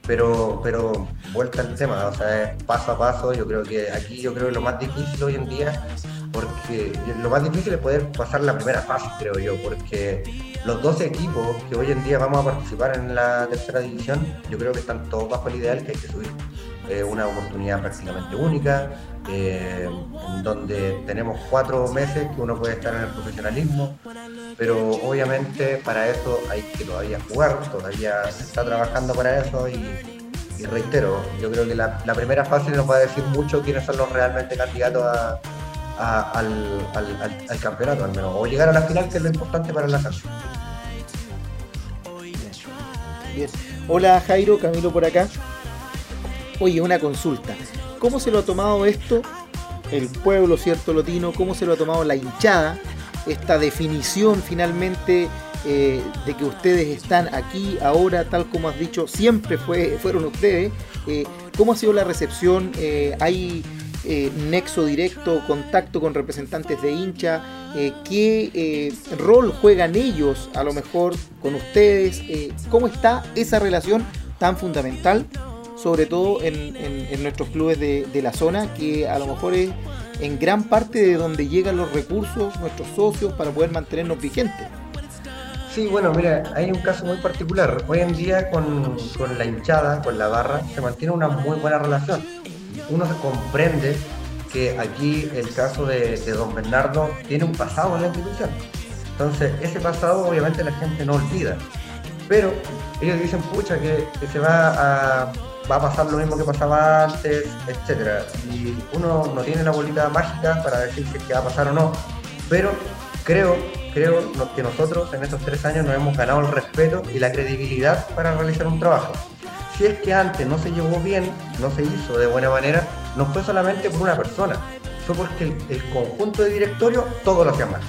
pero, pero vuelta al tema, o sea, paso a paso, yo creo que aquí yo creo que lo más difícil hoy en día porque lo más difícil es poder pasar la primera fase, creo yo, porque los 12 equipos que hoy en día vamos a participar en la tercera división, yo creo que están todos bajo el ideal que hay que subir. Es una oportunidad prácticamente única, eh, donde tenemos cuatro meses que uno puede estar en el profesionalismo, pero obviamente para eso hay que todavía jugar, todavía se está trabajando para eso y, reitero, yo creo que la, primera fase nos va a decir mucho quiénes son los realmente candidatos al, campeonato, al menos, o llegar a la final, que es lo importante para la casa. Hola Jairo, Camilo por acá. Oye, una consulta. ¿Cómo se lo ha tomado esto el pueblo, cierto, lotino? ¿Cómo se lo ha tomado la hinchada? Esta definición finalmente eh, de que ustedes están aquí ahora, tal como has dicho, siempre fue, fueron ustedes. Eh, ¿Cómo ha sido la recepción? Eh, ¿Hay nexo directo, contacto con representantes de hincha? ¿Qué rol juegan ellos a lo mejor con ustedes? ¿Cómo está esa relación tan fundamental sobre todo en, nuestros clubes de, la zona, que a lo mejor es en gran parte de donde llegan los recursos, nuestros socios, para poder mantenernos vigentes. Sí, bueno, mira, hay un caso muy particular. Hoy en día con, la hinchada, con la barra, se mantiene una muy buena relación. Uno comprende que aquí el caso de, Don Bernardo tiene un pasado en la institución. Entonces, ese pasado obviamente la gente no olvida. Pero ellos dicen, pucha, que se va a, pasar lo mismo que pasaba antes, etcétera. Y uno no tiene la bolita mágica para decir si que va a pasar o no, pero creo, creo que nosotros en estos tres años nos hemos ganado el respeto y la credibilidad para realizar un trabajo. Si es que antes no se llevó bien, no se hizo de buena manera, no fue solamente por una persona, fue porque el, conjunto de directorio todo lo hacía mal.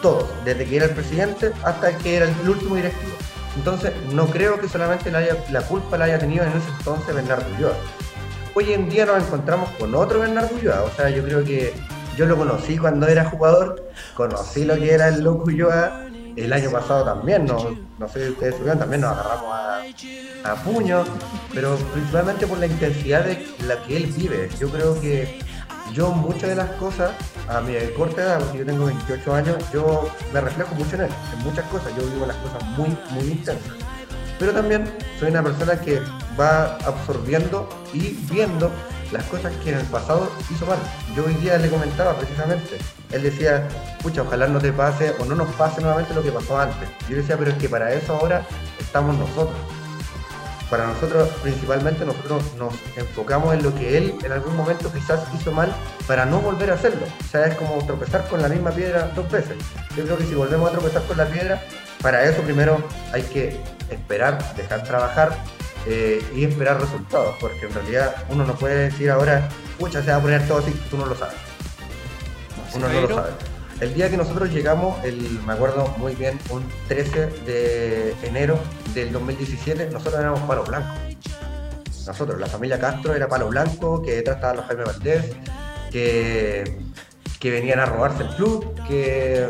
Todos, desde que era el presidente hasta que era el último directivo. Entonces, no creo que solamente la, culpa la haya tenido en ese entonces Bernardo Ulloa. Hoy en día nos encontramos con otro Bernardo Ulloa. O sea, yo creo que yo lo conocí cuando era jugador, conocí lo que era el loco Ulloa. El año pasado también, no, no sé si ustedes también nos agarramos a, a puño, pero principalmente por la intensidad de la que él vive. Yo creo que yo muchas de las cosas, a mi corta edad, porque yo tengo 28 años, yo me reflejo mucho en él, en muchas cosas, yo vivo las cosas muy, muy intensas. Pero también soy una persona que va absorbiendo y viendo las cosas que en el pasado hizo mal. Yo hoy día le comentaba precisamente, él decía, pucha, ojalá no te pase o no nos pase nuevamente lo que pasó antes. Yo decía, pero es que para eso ahora estamos nosotros para nosotros principalmente nosotros nos enfocamos en lo que él en algún momento quizás hizo mal para no volver a hacerlo. O sea, es como tropezar con la misma piedra dos veces. Yo creo que si volvemos a tropezar con la piedra, para eso primero hay que esperar, dejar trabajar eh, y esperar resultados, porque en realidad uno no puede decir ahora, pucha, se va a poner todo así, tú no lo sabes. Uno no lo sabe. El día que nosotros llegamos, el, me acuerdo muy bien, un 13 de enero del 2017, nosotros éramos palo blanco. Nosotros, la familia Castro era palo blanco, que detrás estaban los Jaime Valdés, que, que venían a robarse el club, que.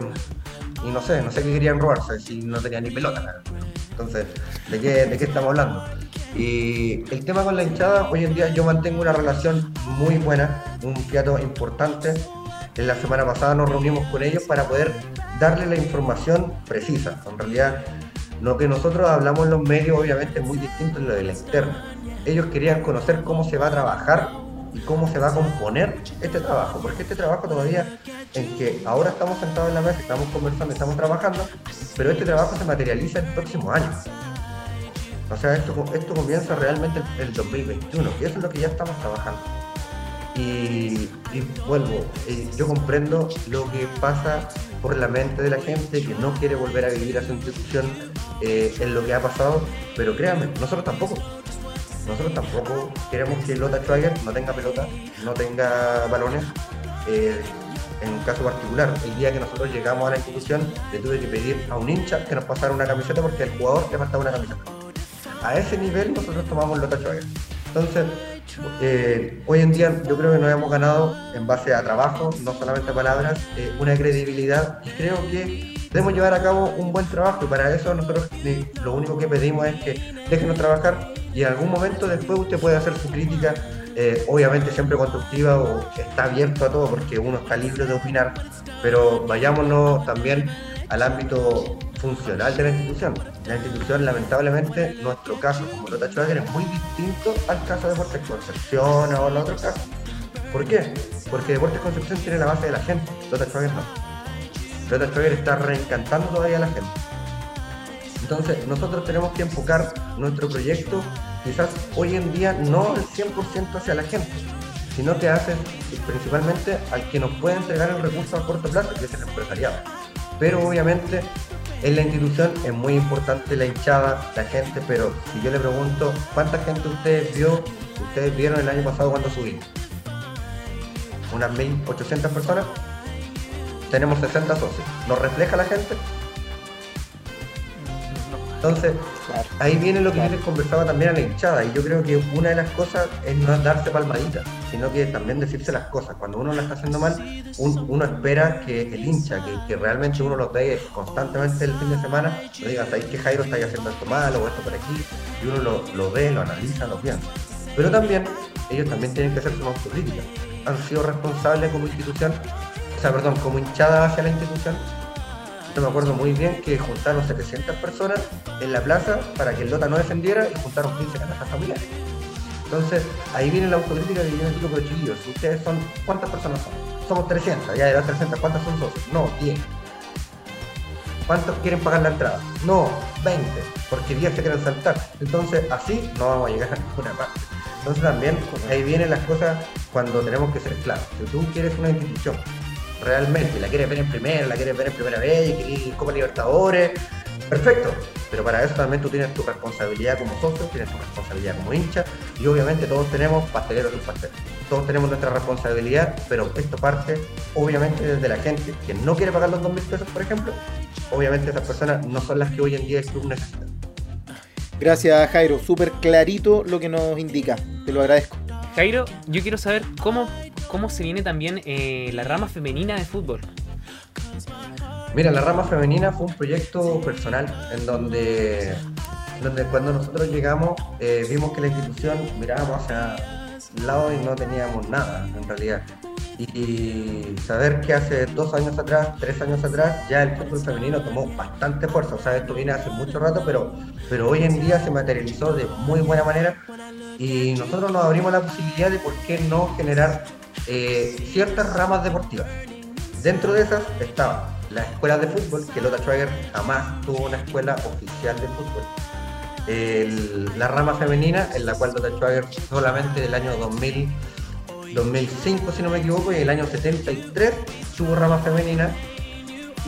Y no sé, no sé qué querían robarse, si no tenían ni pelota. Entonces, ¿de qué, ¿de qué estamos hablando? Y el tema con la hinchada, hoy en día yo mantengo una relación muy buena, un fiato importante en la semana pasada nos reunimos con ellos para poder darle la información precisa. En realidad, lo que nosotros hablamos en los medios obviamente es muy distinto de lo del externo. Ellos querían conocer cómo se va a trabajar y cómo se va a componer este trabajo, porque este trabajo todavía en que ahora estamos sentados en la mesa, estamos conversando, estamos trabajando, pero este trabajo se materializa el próximo año. O sea, esto, esto comienza realmente el, el 2021, y eso es lo que ya estamos trabajando. Y, vuelvo, eh, yo comprendo lo que pasa por la mente de la gente que no quiere volver a vivir a su institución eh, en lo que ha pasado, pero créanme, nosotros tampoco. Nosotros tampoco queremos que Lota Schwager no tenga pelota, no tenga balones. Eh, en un caso particular, el día que nosotros llegamos a la institución, le tuve que pedir a un hincha que nos pasara una camiseta porque al jugador le faltaba una camiseta. A ese nivel nosotros tomamos Lota Schwager. Entonces, eh, hoy en día yo creo que nos hemos ganado en base a trabajo, no solamente palabras, eh, una credibilidad y creo que debemos llevar a cabo un buen trabajo y para eso nosotros lo único que pedimos es que déjenos trabajar y en algún momento después usted puede hacer su crítica eh, obviamente siempre constructiva o está abierto a todo porque uno está libre de opinar, pero vayámonos también al ámbito funcional de la institución. La institución, lamentablemente, nuestro caso como Lota Schwager es muy distinto al caso de Deportes Concepción o los otros casos. ¿Por qué? Porque Deportes Concepción tiene la base de la gente, Lota Schwager no. Lota Schwager está reencantando todavía a la gente. Entonces, nosotros tenemos que enfocar nuestro proyecto quizás hoy en día no al 100% hacia la gente, sino que hace principalmente al que nos puede entregar el recurso a corto plazo, que es el empresariado. Pero obviamente en la institución es muy importante la hinchada, la gente, pero si yo le pregunto, ¿cuánta gente ustedes vio, ustedes vieron el año pasado cuando subí? Unas 1.800 personas. Tenemos 60 socios. ¿Nos refleja la gente? Entonces, ahí viene lo que yo les conversaba también a la hinchada, y yo creo que una de las cosas es no darse palmaditas, sino que también decirse las cosas. Cuando uno la está haciendo mal, uno espera que el hincha, que, realmente uno lo ve constantemente el fin de semana, no diga, ¿sabéis que Jairo está haciendo esto mal o esto por aquí? Y uno lo, lo ve, lo analiza, lo piensa. Pero también, ellos también tienen que hacer su autocrítica. Han sido responsables como institución, o sea, perdón, como hinchada hacia la institución, yo me acuerdo muy bien que juntaron 700 personas en la plaza para que el Lota no defendiera y juntaron 15 canastas familiares. Entonces, ahí viene la autocrítica que yo les digo, pero chiquillos, ustedes son, ¿cuántas personas son? Somos 300, ya de las 300, ¿cuántas son socios? No, 10. ¿Cuántos quieren pagar la entrada? No, 20, porque 10 se quieren saltar. Entonces, así no vamos a llegar a ninguna parte. Entonces también ahí vienen las cosas cuando tenemos que ser claros. Si tú quieres una institución realmente, la quieres ver en primera, la quieres ver en primera vez, y quieres Copa Libertadores, perfecto. Pero para eso también tú tienes tu responsabilidad como socio, tienes tu responsabilidad como hincha, y obviamente todos tenemos pasteleros y pasteleros. Todos tenemos nuestra responsabilidad, pero esto parte obviamente desde la gente que no quiere pagar los dos mil pesos, por ejemplo. Obviamente esas personas no son las que hoy en día el club necesita. Gracias Jairo, súper clarito lo que nos indica, te lo agradezco. Jairo, yo quiero saber cómo, cómo se viene también eh, la rama femenina de fútbol. Mira, la rama femenina fue un proyecto personal en donde, donde cuando nosotros llegamos eh, vimos que la institución mirábamos hacia el lado y no teníamos nada en realidad. Y saber que hace dos años atrás, tres años atrás, ya el fútbol femenino tomó bastante fuerza. O sea, esto viene hace mucho rato, pero, pero hoy en día se materializó de muy buena manera y nosotros nos abrimos la posibilidad de por qué no generar eh, ciertas ramas deportivas. Dentro de esas estaba la escuela de fútbol, que Lota Schwager jamás tuvo una escuela oficial de fútbol. la rama femenina, en la cual Lota Schwager solamente del año 2000, 2005, si no me equivoco, y el año 73 tuvo rama femenina.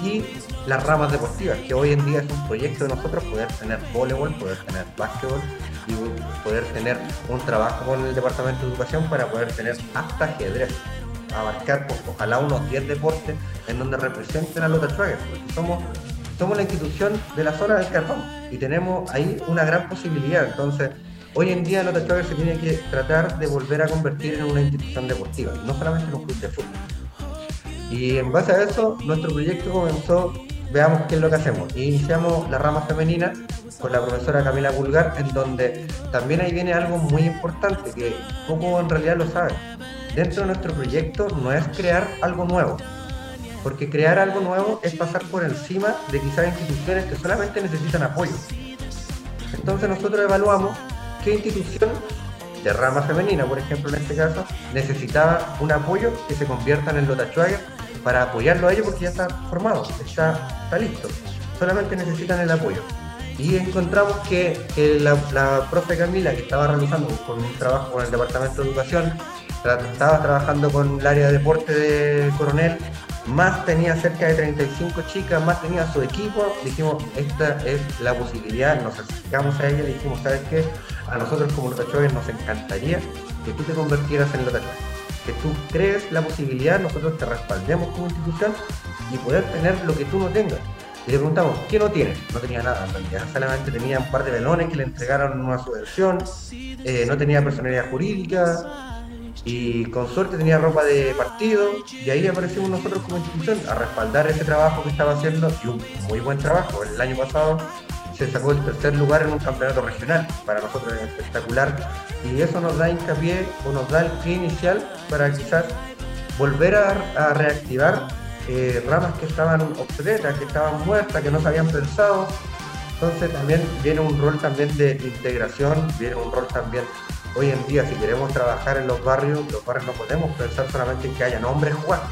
Y las ramas deportivas, que hoy en día es un proyecto de nosotros poder tener voleibol, poder tener básquetbol y poder tener un trabajo con el Departamento de Educación para poder tener hasta ajedrez, abarcar pues, ojalá unos 10 deportes en donde representen a los Schwager, porque somos, somos la institución de la zona del carbón y tenemos ahí una gran posibilidad. Entonces, hoy en día Lota Schwager se tiene que tratar de volver a convertir en una institución deportiva, no solamente en un club de fútbol. Y en base a eso, nuestro proyecto comenzó veamos qué es lo que hacemos. iniciamos la rama femenina con la profesora Camila Vulgar, en donde también ahí viene algo muy importante, que poco en realidad lo saben. Dentro de nuestro proyecto no es crear algo nuevo, porque crear algo nuevo es pasar por encima de quizás instituciones que solamente necesitan apoyo. Entonces nosotros evaluamos qué institución de rama femenina, por ejemplo en este caso, necesitaba un apoyo que se convierta en el Lota para apoyarlo a ellos porque ya está formado, está, está listo. Solamente necesitan el apoyo. Y encontramos que, la, profe Camila, que estaba realizando con un trabajo con el Departamento de Educación, estaba trabajando con el área de deporte de Coronel, más tenía cerca de 35 chicas, más tenía su equipo, dijimos, esta es la posibilidad, nos acercamos a ella y dijimos, ¿sabes qué? A nosotros como los nos encantaría que tú te convirtieras en Lotachoves que tú crees la posibilidad, nosotros te respaldemos como institución y poder tener lo que tú no tengas. Y le preguntamos, ¿qué no tiene? No tenía nada, en realidad solamente tenía un par de velones que le entregaron una subvención, eh, no tenía personalidad jurídica y con suerte tenía ropa de partido y ahí aparecimos nosotros como institución a respaldar ese trabajo que estaba haciendo y un muy buen trabajo. El año pasado se sacó el tercer lugar en un campeonato regional, para nosotros es espectacular Y eso nos da hincapié o nos da el pie inicial para quizás volver a, reactivar eh, ramas que estaban obsoletas, que estaban muertas, que no se habían pensado. Entonces también viene un rol también de integración, viene un rol también hoy en día si queremos trabajar en los barrios, los barrios no podemos pensar solamente en que haya hombres jugando.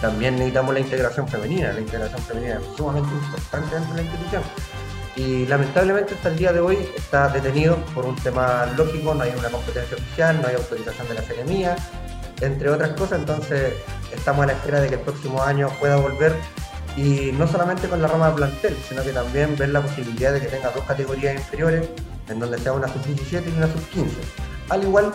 También necesitamos la integración femenina, la integración femenina es sumamente importante dentro de la institución. Y lamentablemente hasta el día de hoy está detenido por un tema lógico, no hay una competencia oficial, no hay autorización de la seremía, entre otras cosas, entonces estamos a la espera de que el próximo año pueda volver y no solamente con la rama de plantel, sino que también ver la posibilidad de que tenga dos categorías inferiores, en donde sea una sub-17 y una sub-15. Al igual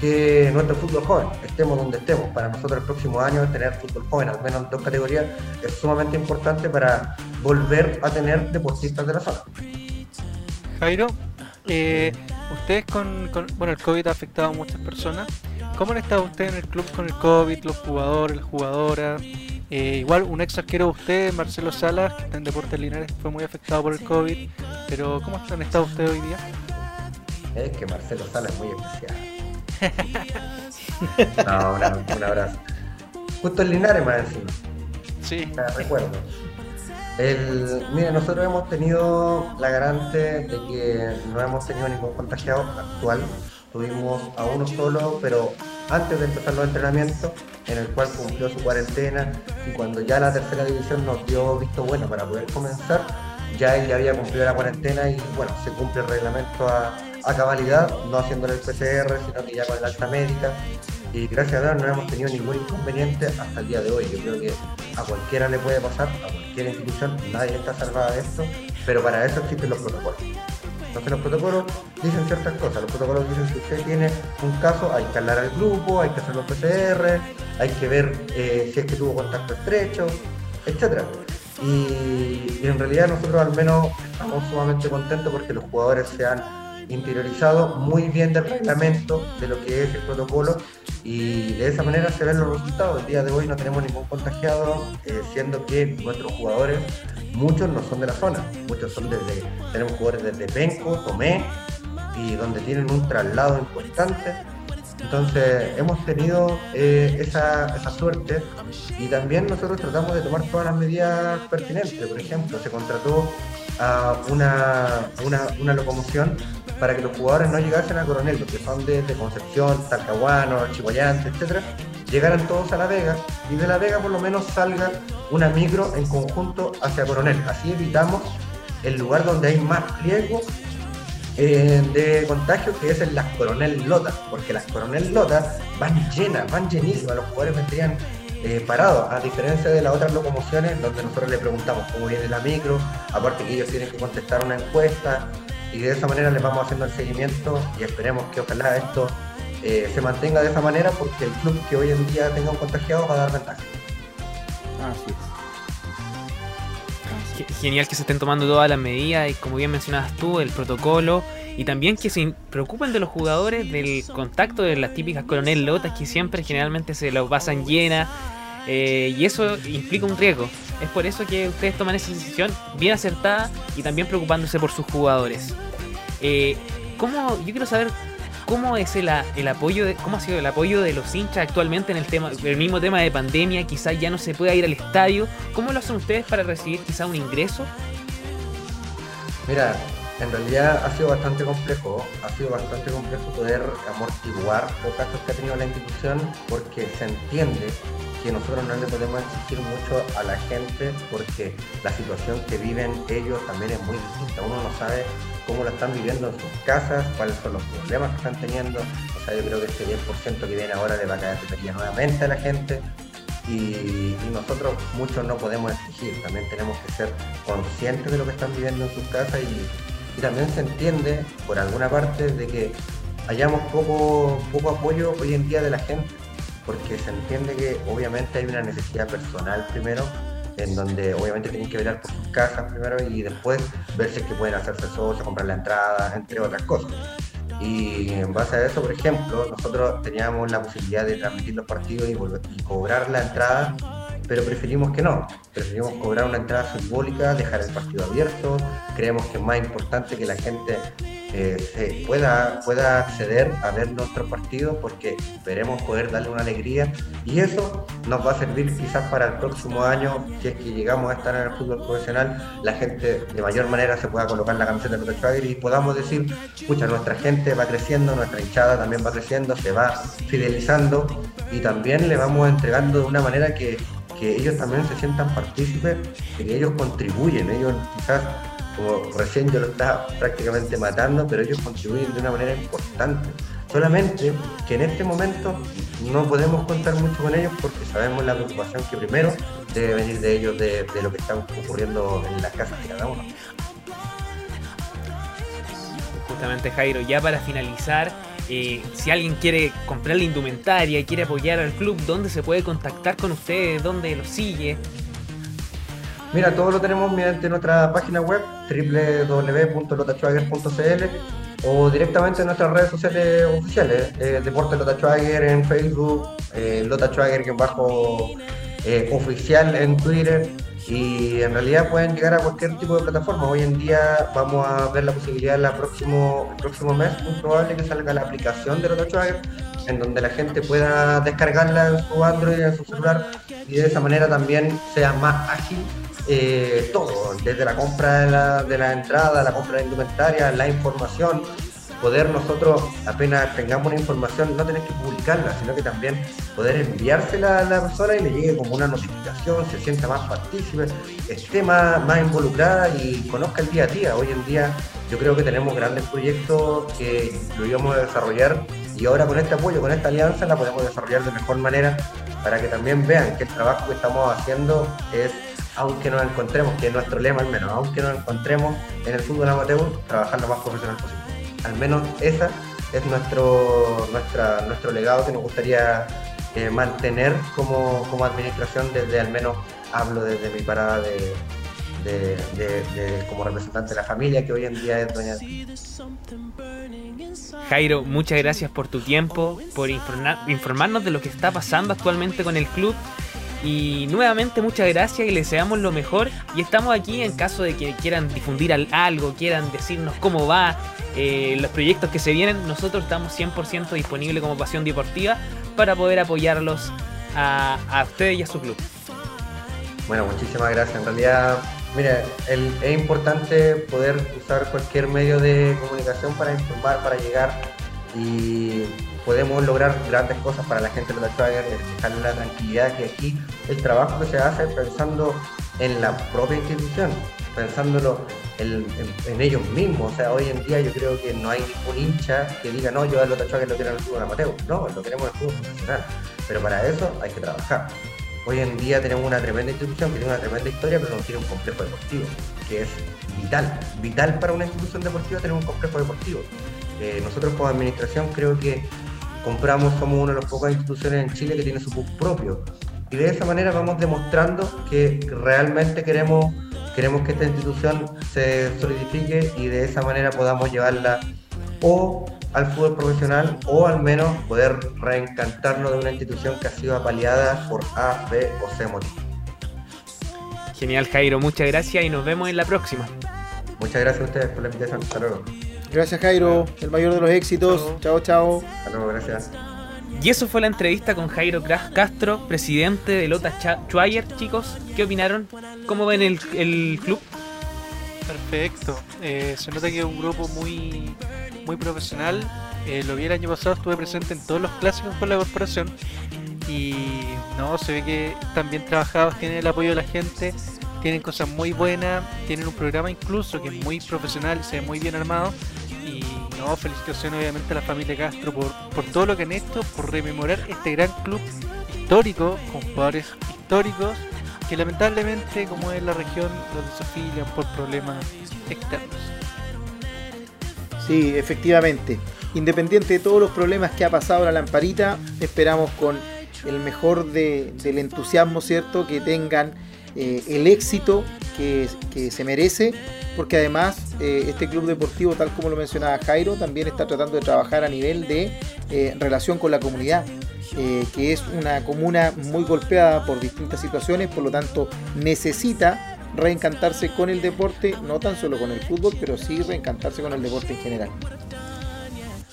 que nuestro fútbol joven, estemos donde estemos. Para nosotros el próximo año tener fútbol joven, al menos dos categorías, es sumamente importante para volver a tener deportistas de la zona. Jairo, eh, ustedes con, bueno, el COVID ha afectado a muchas personas. ¿Cómo han estado ustedes en el club con el COVID, los jugadores, las jugadoras? Eh, igual un ex arquero de usted, Marcelo Salas, que está en Deportes Linares, fue muy afectado por el COVID. Pero ¿cómo han estado ustedes hoy día? Es que Marcelo Salas es muy especial. No, un abrazo. Justo en Linares más encima. Sí. Me recuerdo. El, mire, nosotros hemos tenido la garante de que no hemos tenido ningún contagiado actual. Tuvimos a uno solo, pero antes de empezar los entrenamientos, en el cual cumplió su cuarentena y cuando ya la tercera división nos dio visto bueno para poder comenzar, ya él ya había cumplido la cuarentena y bueno, se cumple el reglamento a, cabalidad, no haciéndole el PCR, sino que ya con el alta médica. Y gracias a Dios no hemos tenido ningún inconveniente hasta el día de hoy. Yo creo que a cualquiera le puede pasar, a cualquier institución, nadie está salvada de esto, pero para eso existen los protocolos. Entonces los protocolos dicen ciertas cosas. Los protocolos dicen si usted tiene un caso, hay que hablar al grupo, hay que hacer los PCR, hay que ver eh, si es que tuvo contacto estrecho, etc. Y, en realidad nosotros al menos estamos sumamente contentos porque los jugadores se han interiorizado muy bien del reglamento, de lo que es el protocolo y de esa manera se ven los resultados. El día de hoy no tenemos ningún contagiado, eh, siendo que nuestros jugadores muchos no son de la zona, muchos son desde, tenemos jugadores desde Penco, Tomé, y donde tienen un traslado importante. Entonces hemos tenido eh, esa, suerte y también nosotros tratamos de tomar todas las medidas pertinentes. Por ejemplo, se contrató a una, locomoción para que los jugadores no llegasen a Coronel, los que son desde Concepción, Talcahuano, Chihuayante, etcétera, llegaran todos a La Vega y de La Vega por lo menos salga una micro en conjunto hacia Coronel. Así evitamos el lugar donde hay más riesgo eh, de contagio, que es en las Coronel Lotas, porque las Coronel Lotas van llenas, van llenísimas, los jugadores vendrían eh, parados, a diferencia de las otras locomociones donde nosotros le preguntamos cómo viene la micro, aparte que ellos tienen que contestar una encuesta y de esa manera les vamos haciendo el seguimiento y esperemos que ojalá esto eh, se mantenga de esa manera porque el club que hoy en día tenga un contagiado va a dar ventaja. Así. Genial que se estén tomando todas las medidas y como bien mencionabas tú, el protocolo y también que se preocupen de los jugadores del contacto de las típicas coronel lotas que siempre generalmente se lo pasan llenas eh, y eso implica un riesgo. Es por eso que ustedes toman esa decisión bien acertada y también preocupándose por sus jugadores. Eh, ¿cómo, yo quiero saber cómo es el, apoyo cómo ha sido el apoyo de los hinchas actualmente en el tema el mismo tema de pandemia quizás ya no se pueda ir al estadio. Cómo lo hacen ustedes para recibir quizás un ingreso mira en realidad ha sido bastante complejo ha sido bastante complejo poder amortiguar los gastos que ha tenido la institución porque se entiende que nosotros no le podemos exigir mucho a la gente porque la situación que viven ellos también es muy distinta. Uno no sabe cómo lo están viviendo en sus casas, cuáles son los problemas que están teniendo. O sea, yo creo que este 10% que viene ahora le va a caer de nuevamente a la gente. Y, nosotros muchos no podemos exigir, también tenemos que ser conscientes de lo que están viviendo en sus casas y, también se entiende por alguna parte de que hayamos poco, poco apoyo hoy en día de la gente porque se entiende que obviamente hay una necesidad personal primero, en donde obviamente tienen que velar por sus casas primero y después ver si es que pueden hacerse socios, comprar la entrada, entre otras cosas. Y en base a eso, por ejemplo, nosotros teníamos la posibilidad de transmitir los partidos y, y cobrar la entrada, pero preferimos que no. Preferimos cobrar una entrada simbólica, dejar el partido abierto. Creemos que es más importante que la gente eh, se pueda, pueda acceder a ver nuestros partidos porque esperemos poder darle una alegría y eso nos va a servir quizás para el próximo año, si es que llegamos a estar en el fútbol profesional, la gente de mayor manera se pueda colocar la camiseta de Lota y podamos decir, escucha, nuestra gente va creciendo, nuestra hinchada también va creciendo, se va fidelizando y también le vamos entregando de una manera que, que ellos también se sientan partícipes, que ellos contribuyen, ellos quizás como recién yo lo estaba prácticamente matando, pero ellos contribuyen de una manera importante. Solamente que en este momento no podemos contar mucho con ellos porque sabemos la preocupación que primero debe venir de ellos de, lo que está ocurriendo en las casas de cada uno. Justamente Jairo, ya para finalizar, eh, si alguien quiere comprar la indumentaria y quiere apoyar al club, ¿dónde se puede contactar con ustedes? ¿Dónde lo sigue? Mira, todo lo tenemos mediante nuestra página web www.lotachuager.cl o directamente en nuestras redes sociales oficiales, eh, Deporte Lota en Facebook, eh, Lota bajo eh, oficial en Twitter y en realidad pueden llegar a cualquier tipo de plataforma. Hoy en día vamos a ver la posibilidad la próximo, el próximo mes, muy probable que salga la aplicación de Lota en donde la gente pueda descargarla en su Android, en su celular y de esa manera también sea más ágil eh, todo, desde la compra de la, de la entrada, la compra de la indumentaria, la información, poder nosotros apenas tengamos una información, no tener que publicarla, sino que también poder enviársela a la persona y le llegue como una notificación, se sienta más partícipe, esté más, más involucrada y conozca el día a día. Hoy en día yo creo que tenemos grandes proyectos que lo íbamos a desarrollar y ahora con este apoyo, con esta alianza, la podemos desarrollar de mejor manera para que también vean que el trabajo que estamos haciendo es aunque nos encontremos, que es nuestro lema al menos, aunque nos encontremos en el fútbol amateur, trabajar lo más profesional posible. Al menos esa es nuestro, nuestra, nuestro legado que nos gustaría eh, mantener como, como, administración desde al menos hablo desde mi parada de, como representante de la familia que hoy en día es doña Jairo, muchas gracias por tu tiempo, por informarnos de lo que está pasando actualmente con el club y nuevamente muchas gracias y les deseamos lo mejor. Y estamos aquí en caso de que quieran difundir algo, quieran decirnos cómo va, eh, los proyectos que se vienen. Nosotros estamos 100% disponibles como Pasión Deportiva para poder apoyarlos a, a ustedes y a su club. Bueno, muchísimas gracias. En realidad, mire, es importante poder usar cualquier medio de comunicación para informar, para llegar y podemos lograr grandes cosas para la gente de los Schwager, dejarle la tranquilidad que aquí el trabajo que se hace pensando en la propia institución, pensándolo en, ellos mismos. O sea, hoy en día yo creo que no hay ningún hincha que diga, no, yo a los Schwager lo quiero en el fútbol amateur. No, lo queremos en el fútbol profesional. Pero para eso hay que trabajar. Hoy en día tenemos una tremenda institución que tiene una tremenda historia, pero no tiene un complejo deportivo, que es vital. Vital para una institución deportiva tener un complejo deportivo. Eh, nosotros como administración creo que compramos, somos una de las pocas instituciones en Chile que tiene su pub propio. Y de esa manera vamos demostrando que realmente queremos, queremos que esta institución se solidifique y de esa manera podamos llevarla o al fútbol profesional o al menos poder reencantarnos de una institución que ha sido apaleada por A, B o C motivo. Genial Jairo, muchas gracias y nos vemos en la próxima. Muchas gracias a ustedes por la invitación. Hasta luego. Gracias Jairo, el mayor de los éxitos. Chao, chao. Hasta luego, gracias. Y eso fue la entrevista con Jairo Castro, presidente de Lota Schwager. Chicos, ¿qué opinaron? ¿Cómo ven el, club? Perfecto. Eh, se nota que es un grupo muy, muy profesional. Eh, lo vi el año pasado, estuve presente en todos los clásicos con la corporación. Y no, se ve que están bien trabajados, tienen el apoyo de la gente, tienen cosas muy buenas, tienen un programa incluso que es muy profesional se ve muy bien armado. Y no, felicitaciones obviamente a la familia Castro por, por todo lo que han hecho, por rememorar este gran club histórico, con jugadores históricos, que lamentablemente, como es la región, los desafían por problemas externos. Sí, efectivamente. Independiente de todos los problemas que ha pasado la lamparita, esperamos con el mejor de, del entusiasmo, ¿cierto? Que tengan eh, el éxito que, se merece, porque además eh, este club deportivo, tal como lo mencionaba Jairo, también está tratando de trabajar a nivel de eh, relación con la comunidad. que es una comuna muy golpeada por distintas situaciones, por lo tanto necesita reencantarse con el deporte, no tan solo con el fútbol, pero sí reencantarse con el deporte en general.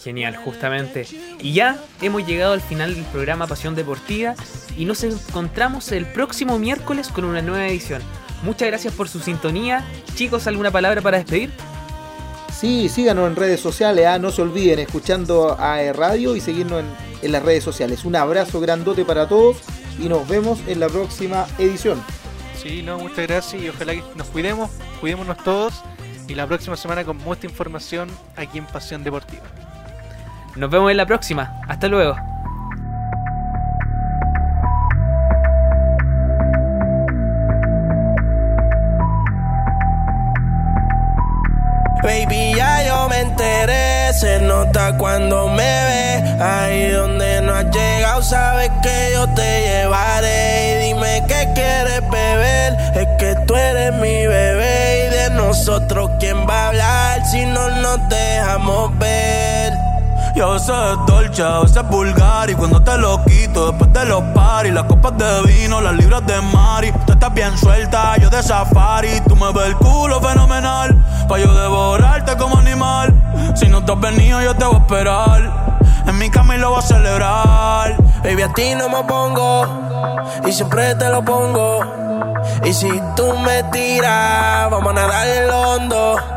Genial, justamente. Y ya hemos llegado al final del programa Pasión Deportiva y nos encontramos el próximo miércoles con una nueva edición. Muchas gracias por su sintonía. Chicos, ¿alguna palabra para despedir? Sí, síganos en redes sociales, ah, no se olviden escuchando a Radio y seguirnos en, en las redes sociales. Un abrazo grandote para todos y nos vemos en la próxima edición. Sí, no, muchas gracias y ojalá que nos cuidemos, cuidémonos todos y la próxima semana con mucha información aquí en Pasión Deportiva. Nos vemos en la próxima. Hasta luego. Baby, ya yo me enteré, se nota cuando me ve. Ahí donde no has llegado, sabes que yo te llevaré. Y dime qué quieres beber, es que tú eres mi bebé. Y de nosotros, ¿quién va a hablar si no nos dejamos ver? Y a veces es dolce, a veces es vulgar. Y cuando te lo quito, después de los paris, las copas de vino, las libras de Mari. Tú estás bien suelta, yo de safari. Tú me ves el culo fenomenal. Pa' yo devorarte como animal. Si no te has venido, yo te voy a esperar. En mi cama y lo voy a celebrar. Baby, a ti no me pongo y siempre te lo pongo. Y si tú me tiras, vamos a nadar en lo hondo.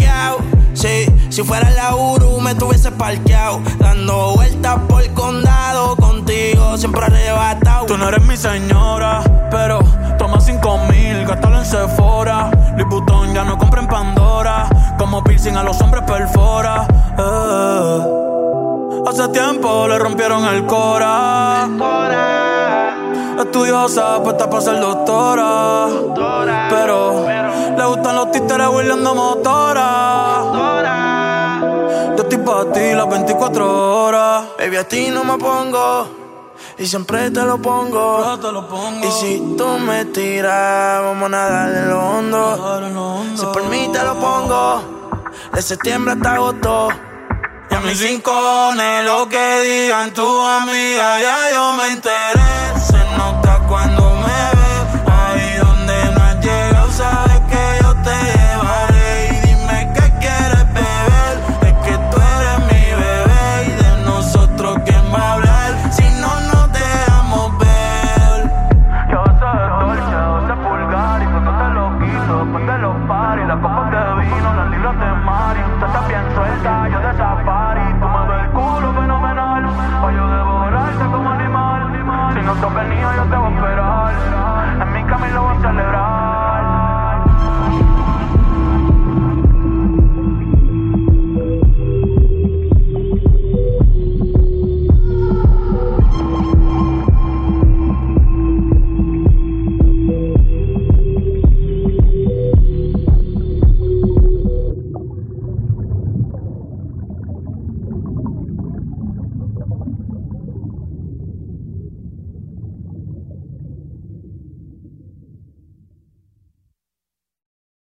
Fuera la Uru me tuviese parqueado. Dando vueltas por el condado. Contigo siempre arrebatado. Tú no eres mi señora, pero toma cinco mil, gástalo en Sephora. Louis Vuitton ya no compra en Pandora. Como piercing a los hombres perfora. Eh. Hace tiempo le rompieron el cora. Estudiosa, puesta para ser doctora. Pero le gustan los títeres huirleando motora. Para ti las 24 horas. Baby, a ti no me pongo. Y siempre te lo pongo. Yo te lo pongo. Y si tú me tiras, vamos a nadar en lo hondo. Si por mí te lo pongo. De septiembre hasta agosto. Y a mis rincones, lo que digan tu amiga, ya yo me enteré.